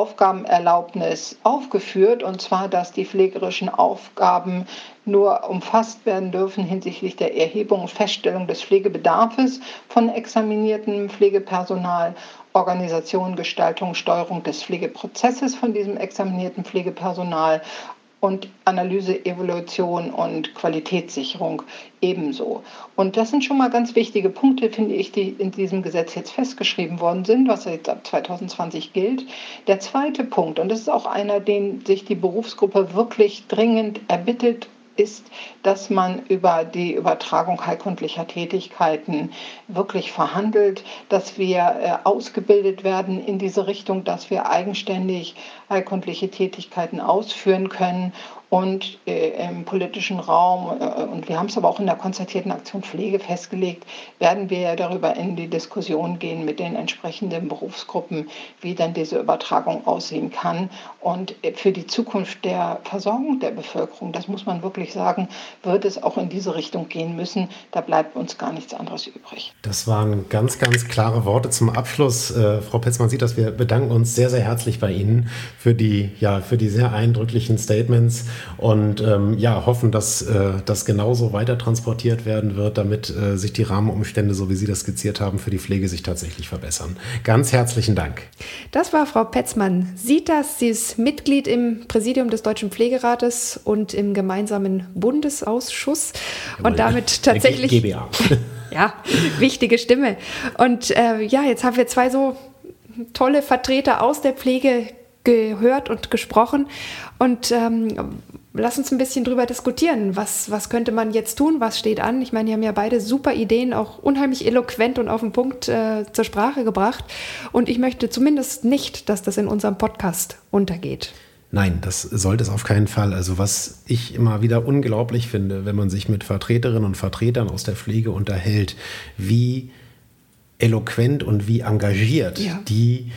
Aufgabenerlaubnis aufgeführt, und zwar, dass die pflegerischen Aufgaben nur umfasst werden dürfen hinsichtlich der Erhebung und Feststellung des Pflegebedarfs von examiniertem Pflegepersonal, Organisation, Gestaltung, Steuerung des Pflegeprozesses von diesem examinierten Pflegepersonal und Analyse, Evolution und Qualitätssicherung ebenso. Und das sind schon mal ganz wichtige Punkte, finde ich, die in diesem Gesetz jetzt festgeschrieben worden sind, was jetzt ab 2020 gilt. Der zweite Punkt, und das ist auch einer, den sich die Berufsgruppe wirklich dringend erbittet ist, dass man über die Übertragung heilkundlicher Tätigkeiten wirklich verhandelt, dass wir äh, ausgebildet werden in diese Richtung, dass wir eigenständig heilkundliche Tätigkeiten ausführen können und äh, im politischen Raum, äh, und wir haben es aber auch in der konzertierten Aktion Pflege festgelegt, werden wir darüber in die Diskussion gehen mit den entsprechenden Berufsgruppen, wie dann diese Übertragung aussehen kann. Und äh, für die Zukunft der Versorgung der Bevölkerung, das muss man wirklich sagen, wird es auch in diese Richtung gehen müssen. Da bleibt uns gar nichts anderes übrig. Das waren ganz, ganz klare Worte zum Abschluss. Äh, Frau Petz, man sieht, dass wir bedanken uns sehr, sehr herzlich bei Ihnen für die, ja, für die sehr eindrücklichen Statements und ähm, ja, hoffen, dass äh, das genauso weiter transportiert werden wird, damit äh, sich die Rahmenumstände, so wie Sie das skizziert haben, für die Pflege sich tatsächlich verbessern. Ganz herzlichen Dank. Das war Frau Petzmann. Sieht das, sie ist Mitglied im Präsidium des Deutschen Pflegerates und im gemeinsamen Bundesausschuss und damit tatsächlich. GBA. ja, wichtige Stimme. Und äh, ja, jetzt haben wir zwei so tolle Vertreter aus der Pflege gehört und gesprochen. Und ähm, lass uns ein bisschen drüber diskutieren. Was, was könnte man jetzt tun? Was steht an? Ich meine, die haben ja beide super Ideen, auch unheimlich eloquent und auf den Punkt äh, zur Sprache gebracht. Und ich möchte zumindest nicht, dass das in unserem Podcast untergeht. Nein, das sollte es auf keinen Fall. Also was ich immer wieder unglaublich finde, wenn man sich mit Vertreterinnen und Vertretern aus der Pflege unterhält, wie eloquent und wie engagiert ja. die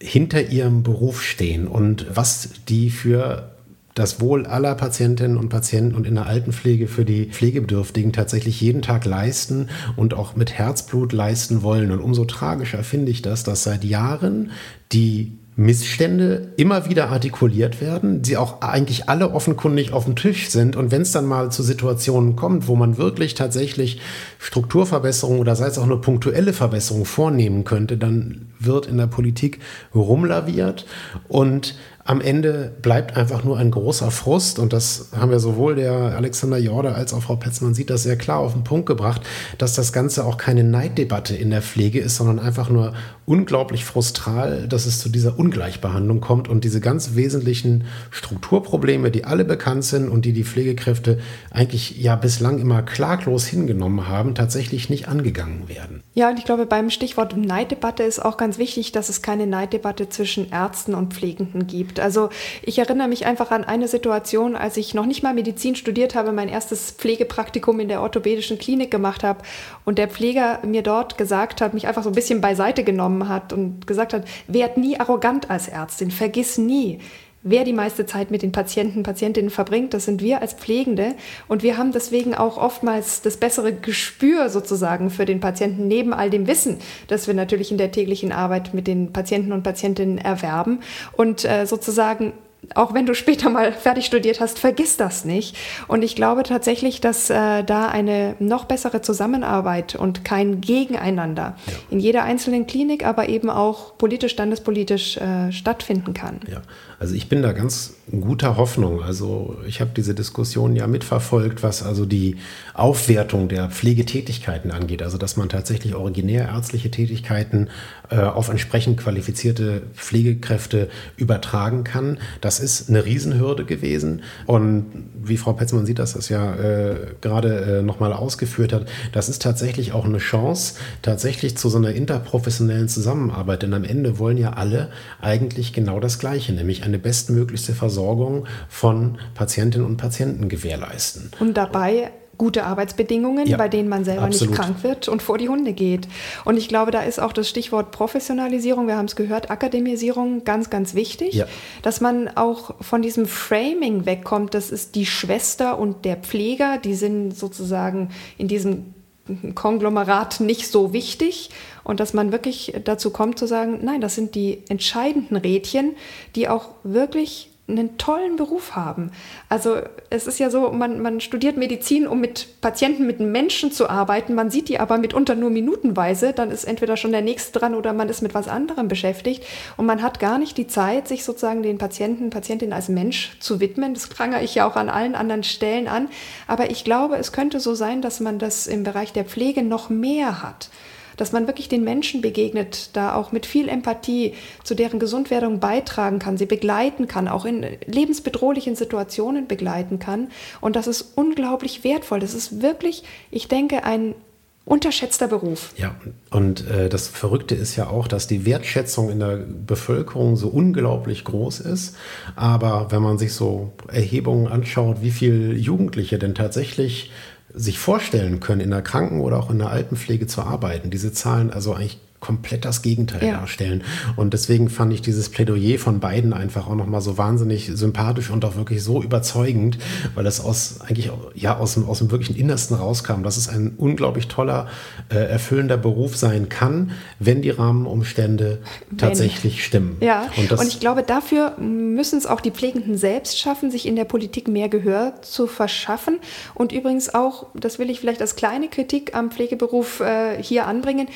hinter ihrem Beruf stehen und was die für das Wohl aller Patientinnen und Patienten und in der Altenpflege für die Pflegebedürftigen tatsächlich jeden Tag leisten und auch mit Herzblut leisten wollen. Und umso tragischer finde ich das, dass seit Jahren die Missstände immer wieder artikuliert werden, die auch eigentlich alle offenkundig auf dem Tisch sind. Und wenn es dann mal zu Situationen kommt, wo man wirklich tatsächlich Strukturverbesserungen oder sei es auch nur punktuelle Verbesserungen vornehmen könnte, dann wird in der Politik rumlaviert und am Ende bleibt einfach nur ein großer Frust und das haben wir sowohl der Alexander Jorda als auch Frau Petzmann sieht das sehr klar auf den Punkt gebracht, dass das Ganze auch keine Neiddebatte in der Pflege ist, sondern einfach nur unglaublich frustral, dass es zu dieser Ungleichbehandlung kommt und diese ganz wesentlichen Strukturprobleme, die alle bekannt sind und die die Pflegekräfte eigentlich ja bislang immer klaglos hingenommen haben, tatsächlich nicht angegangen werden. Ja, und ich glaube, beim Stichwort Neiddebatte ist auch ganz wichtig, dass es keine Neiddebatte zwischen Ärzten und Pflegenden gibt. Also ich erinnere mich einfach an eine Situation, als ich noch nicht mal Medizin studiert habe, mein erstes Pflegepraktikum in der orthopädischen Klinik gemacht habe und der Pfleger mir dort gesagt hat, mich einfach so ein bisschen beiseite genommen genommen hat und gesagt hat, werd nie arrogant als Ärztin, vergiss nie, wer die meiste Zeit mit den Patienten, Patientinnen verbringt, das sind wir als Pflegende. Und wir haben deswegen auch oftmals das bessere Gespür sozusagen für den Patienten, neben all dem Wissen, das wir natürlich in der täglichen Arbeit mit den Patienten und Patientinnen erwerben. Und äh, sozusagen auch wenn du später mal fertig studiert hast, vergiss das nicht. Und ich glaube tatsächlich, dass äh, da eine noch bessere Zusammenarbeit und kein Gegeneinander ja. in jeder einzelnen Klinik, aber eben auch politisch, standespolitisch äh, stattfinden kann. Ja, also ich bin da ganz guter Hoffnung. Also ich habe diese Diskussion ja mitverfolgt, was also die Aufwertung der Pflegetätigkeiten angeht. Also dass man tatsächlich originär ärztliche Tätigkeiten äh, auf entsprechend qualifizierte Pflegekräfte übertragen kann. Das ist eine Riesenhürde gewesen. Und wie Frau Petzmann sieht, dass das ja äh, gerade äh, nochmal ausgeführt hat, das ist tatsächlich auch eine Chance, tatsächlich zu so einer interprofessionellen Zusammenarbeit. Denn am Ende wollen ja alle eigentlich genau das Gleiche, nämlich eine bestmöglichste Versorgung von Patientinnen und Patienten gewährleisten. Und dabei gute Arbeitsbedingungen, ja, bei denen man selber absolut. nicht krank wird und vor die Hunde geht. Und ich glaube, da ist auch das Stichwort Professionalisierung, wir haben es gehört, Akademisierung ganz, ganz wichtig, ja. dass man auch von diesem Framing wegkommt, das ist die Schwester und der Pfleger, die sind sozusagen in diesem Konglomerat nicht so wichtig und dass man wirklich dazu kommt zu sagen, nein, das sind die entscheidenden Rädchen, die auch wirklich einen tollen Beruf haben. Also es ist ja so, man, man studiert Medizin, um mit Patienten, mit Menschen zu arbeiten. Man sieht die aber mitunter nur minutenweise. Dann ist entweder schon der nächste dran oder man ist mit was anderem beschäftigt. Und man hat gar nicht die Zeit, sich sozusagen den Patienten, Patientin als Mensch zu widmen. Das prangere ich ja auch an allen anderen Stellen an. Aber ich glaube, es könnte so sein, dass man das im Bereich der Pflege noch mehr hat dass man wirklich den Menschen begegnet, da auch mit viel Empathie zu deren Gesundwerdung beitragen kann, sie begleiten kann, auch in lebensbedrohlichen Situationen begleiten kann. Und das ist unglaublich wertvoll. Das ist wirklich, ich denke, ein unterschätzter Beruf. Ja, und äh, das Verrückte ist ja auch, dass die Wertschätzung in der Bevölkerung so unglaublich groß ist. Aber wenn man sich so Erhebungen anschaut, wie viele Jugendliche denn tatsächlich sich vorstellen können, in der Kranken- oder auch in der Altenpflege zu arbeiten. Diese Zahlen also eigentlich komplett das Gegenteil ja. darstellen. Und deswegen fand ich dieses Plädoyer von beiden einfach auch nochmal so wahnsinnig sympathisch und auch wirklich so überzeugend, weil das aus eigentlich ja aus dem, aus dem wirklichen Innersten rauskam, dass es ein unglaublich toller, äh, erfüllender Beruf sein kann, wenn die Rahmenumstände wenn. tatsächlich stimmen. Ja, und, und ich glaube, dafür müssen es auch die Pflegenden selbst schaffen, sich in der Politik mehr Gehör zu verschaffen. Und übrigens auch, das will ich vielleicht als kleine Kritik am Pflegeberuf äh, hier anbringen,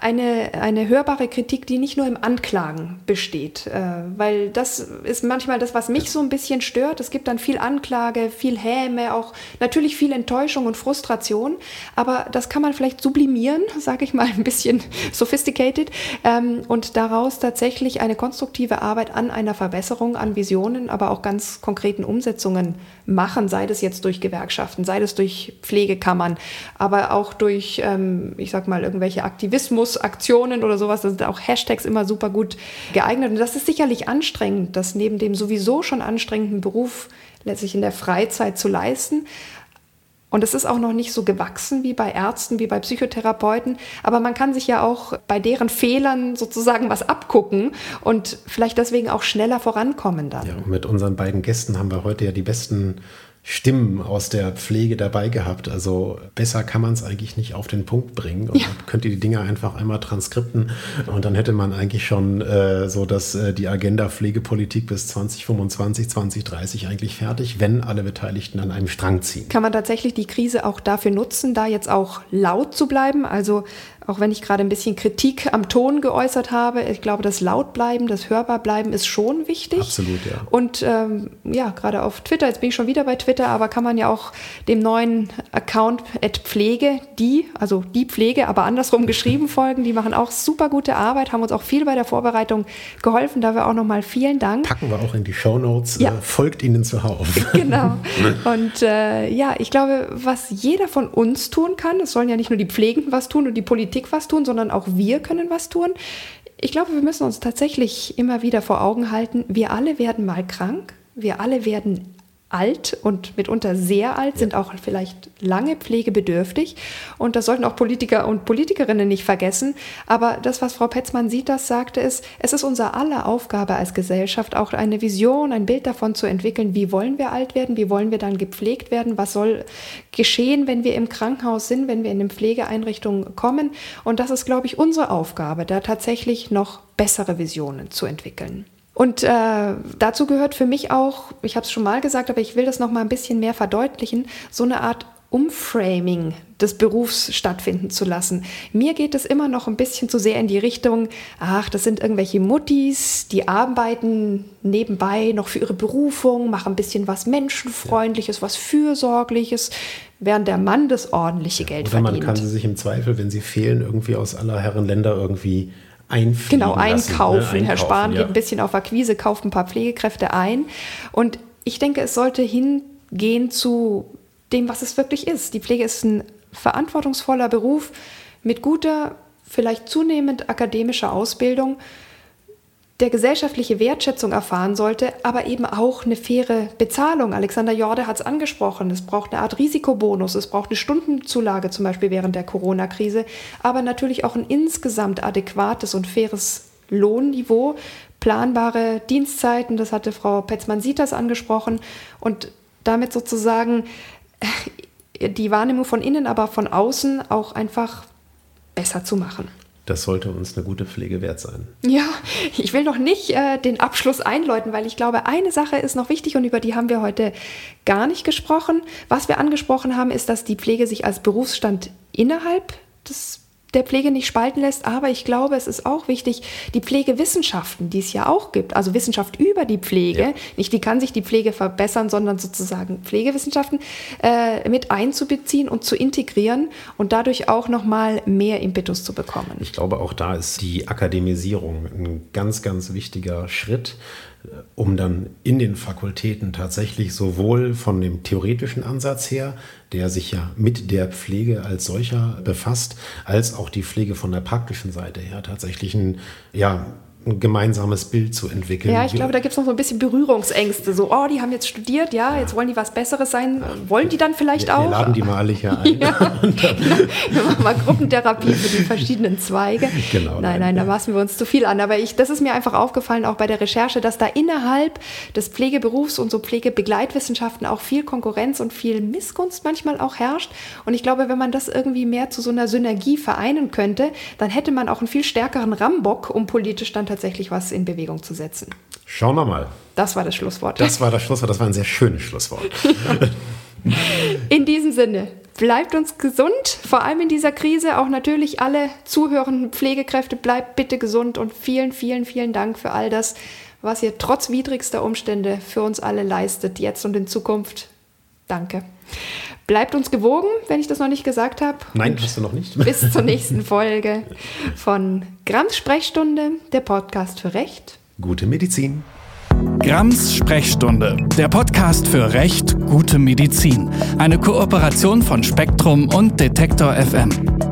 eine, eine hörbare Kritik, die nicht nur im Anklagen besteht. Äh, weil das ist manchmal das, was mich so ein bisschen stört. Es gibt dann viel Anklage, viel Häme, auch natürlich viel Enttäuschung und Frustration. Aber das kann man vielleicht sublimieren, sage ich mal ein bisschen sophisticated, ähm, und daraus tatsächlich eine konstruktive Arbeit an einer Verbesserung, an Visionen, aber auch ganz konkreten Umsetzungen machen, sei das jetzt durch Gewerkschaften, sei das durch Pflegekammern, aber auch durch, ähm, ich sag mal, irgendwelche Aktivismusaktionen oder sowas. Da sind auch Hashtags immer super gut geeignet. Und das ist sicherlich anstrengend, das neben dem sowieso schon anstrengenden Beruf letztlich in der Freizeit zu leisten. Und es ist auch noch nicht so gewachsen wie bei Ärzten, wie bei Psychotherapeuten. Aber man kann sich ja auch bei deren Fehlern sozusagen was abgucken und vielleicht deswegen auch schneller vorankommen dann. Ja, mit unseren beiden Gästen haben wir heute ja die besten Stimmen aus der Pflege dabei gehabt. Also besser kann man es eigentlich nicht auf den Punkt bringen. Und ja. könnt ihr die Dinge einfach einmal transkripten und dann hätte man eigentlich schon äh, so, dass äh, die Agenda Pflegepolitik bis 2025, 2030 eigentlich fertig, wenn alle Beteiligten an einem Strang ziehen. Kann man tatsächlich die Krise auch dafür nutzen, da jetzt auch laut zu bleiben? Also auch wenn ich gerade ein bisschen Kritik am Ton geäußert habe, ich glaube, das Lautbleiben, das Hörbarbleiben ist schon wichtig. Absolut, ja. Und ähm, ja, gerade auf Twitter, jetzt bin ich schon wieder bei Twitter, aber kann man ja auch dem neuen Account at Pflege, die, also die Pflege, aber andersrum geschrieben folgen. Die machen auch super gute Arbeit, haben uns auch viel bei der Vorbereitung geholfen. Dafür auch nochmal vielen Dank. Packen wir auch in die Show Notes. Ja. Äh, folgt ihnen zuhauf. Genau. Und äh, ja, ich glaube, was jeder von uns tun kann, es sollen ja nicht nur die Pflegenden was tun und die Politik, Politik was tun, sondern auch wir können was tun. Ich glaube, wir müssen uns tatsächlich immer wieder vor Augen halten, wir alle werden mal krank, wir alle werden alt und mitunter sehr alt, sind auch vielleicht lange pflegebedürftig. Und das sollten auch Politiker und Politikerinnen nicht vergessen. Aber das, was Frau Petzmann sieht, das sagte, ist, es ist unser aller Aufgabe als Gesellschaft, auch eine Vision, ein Bild davon zu entwickeln, wie wollen wir alt werden, wie wollen wir dann gepflegt werden, was soll geschehen, wenn wir im Krankenhaus sind, wenn wir in eine Pflegeeinrichtung kommen. Und das ist, glaube ich, unsere Aufgabe, da tatsächlich noch bessere Visionen zu entwickeln. Und äh, dazu gehört für mich auch, ich habe es schon mal gesagt, aber ich will das noch mal ein bisschen mehr verdeutlichen, so eine Art Umframing des Berufs stattfinden zu lassen. Mir geht es immer noch ein bisschen zu sehr in die Richtung, ach, das sind irgendwelche Muttis, die arbeiten nebenbei noch für ihre Berufung, machen ein bisschen was Menschenfreundliches, was Fürsorgliches, während der Mann das ordentliche Geld Oder verdient. man kann sie sich im Zweifel, wenn sie fehlen, irgendwie aus aller Herren Länder irgendwie einfliegen Genau, lassen, einkaufen. ne? einkaufen Herr Spahn ja. geht ein bisschen auf Akquise, kauft ein paar Pflegekräfte ein. Und ich denke, es sollte hingehen zu dem, was es wirklich ist. Die Pflege ist ein verantwortungsvoller Beruf mit guter, vielleicht zunehmend akademischer Ausbildung, der gesellschaftliche Wertschätzung erfahren sollte, aber eben auch eine faire Bezahlung. Alexander Jorde hat es angesprochen. Es braucht eine Art Risikobonus, es braucht eine Stundenzulage zum Beispiel während der Corona-Krise, aber natürlich auch ein insgesamt adäquates und faires Lohnniveau, planbare Dienstzeiten, das hatte Frau Petzmann-Sieters angesprochen und damit sozusagen äh, die Wahrnehmung von innen, aber von außen auch einfach besser zu machen. Das sollte uns eine gute Pflege wert sein. Ja, ich will noch nicht äh, den Abschluss einläuten, weil ich glaube, eine Sache ist noch wichtig und über die haben wir heute gar nicht gesprochen. Was wir angesprochen haben, ist, dass die Pflege sich als Berufsstand innerhalb des der Pflege nicht spalten lässt, aber ich glaube, es ist auch wichtig, die Pflegewissenschaften, die es ja auch gibt, also Wissenschaft über die Pflege, Ja. nicht wie kann sich die Pflege verbessern, sondern sozusagen Pflegewissenschaften äh, mit einzubeziehen und zu integrieren und dadurch auch nochmal mehr Impetus zu bekommen. Ich glaube, auch da ist die Akademisierung ein ganz, ganz wichtiger Schritt, äh, um dann in den Fakultäten tatsächlich sowohl von dem theoretischen Ansatz her, der sich ja mit der Pflege als solcher befasst, als auch die Pflege von der praktischen Seite her tatsächlich ein, ja, ein gemeinsames Bild zu entwickeln. Ja, ich glaube, da gibt es noch so ein bisschen Berührungsängste. So, oh, die haben jetzt studiert, ja, jetzt wollen die was Besseres sein. Wollen die dann vielleicht wir, auch? wir laden die mal alle hier ein. Wir machen mal Gruppentherapie für die verschiedenen Zweige. Genau, nein, nein. da maßen wir uns zu viel an. Aber ich, das ist mir einfach aufgefallen, auch bei der Recherche, dass da innerhalb des Pflegeberufs und so Pflegebegleitwissenschaften auch viel Konkurrenz und viel Missgunst manchmal auch herrscht. Und ich glaube, wenn man das irgendwie mehr zu so einer Synergie vereinen könnte, dann hätte man auch einen viel stärkeren Rambock, um politisch dann tatsächlich was in Bewegung zu setzen. Schauen wir mal. Das war das Schlusswort. Das war das Schlusswort, das war ein sehr schönes Schlusswort. In diesem Sinne, bleibt uns gesund, vor allem in dieser Krise. Auch natürlich alle zuhörenden Pflegekräfte, bleibt bitte gesund und vielen, vielen, vielen Dank für all das, was ihr trotz widrigster Umstände für uns alle leistet, jetzt und in Zukunft. Danke. Bleibt uns gewogen, wenn ich das noch nicht gesagt habe. Nein, Und hast du noch nicht? Bis zur nächsten Folge von Grams Sprechstunde, der Podcast für Recht. Gute Medizin. Grams Sprechstunde, der Podcast für Recht, gute Medizin. Eine Kooperation von Spektrum und Detektor FM.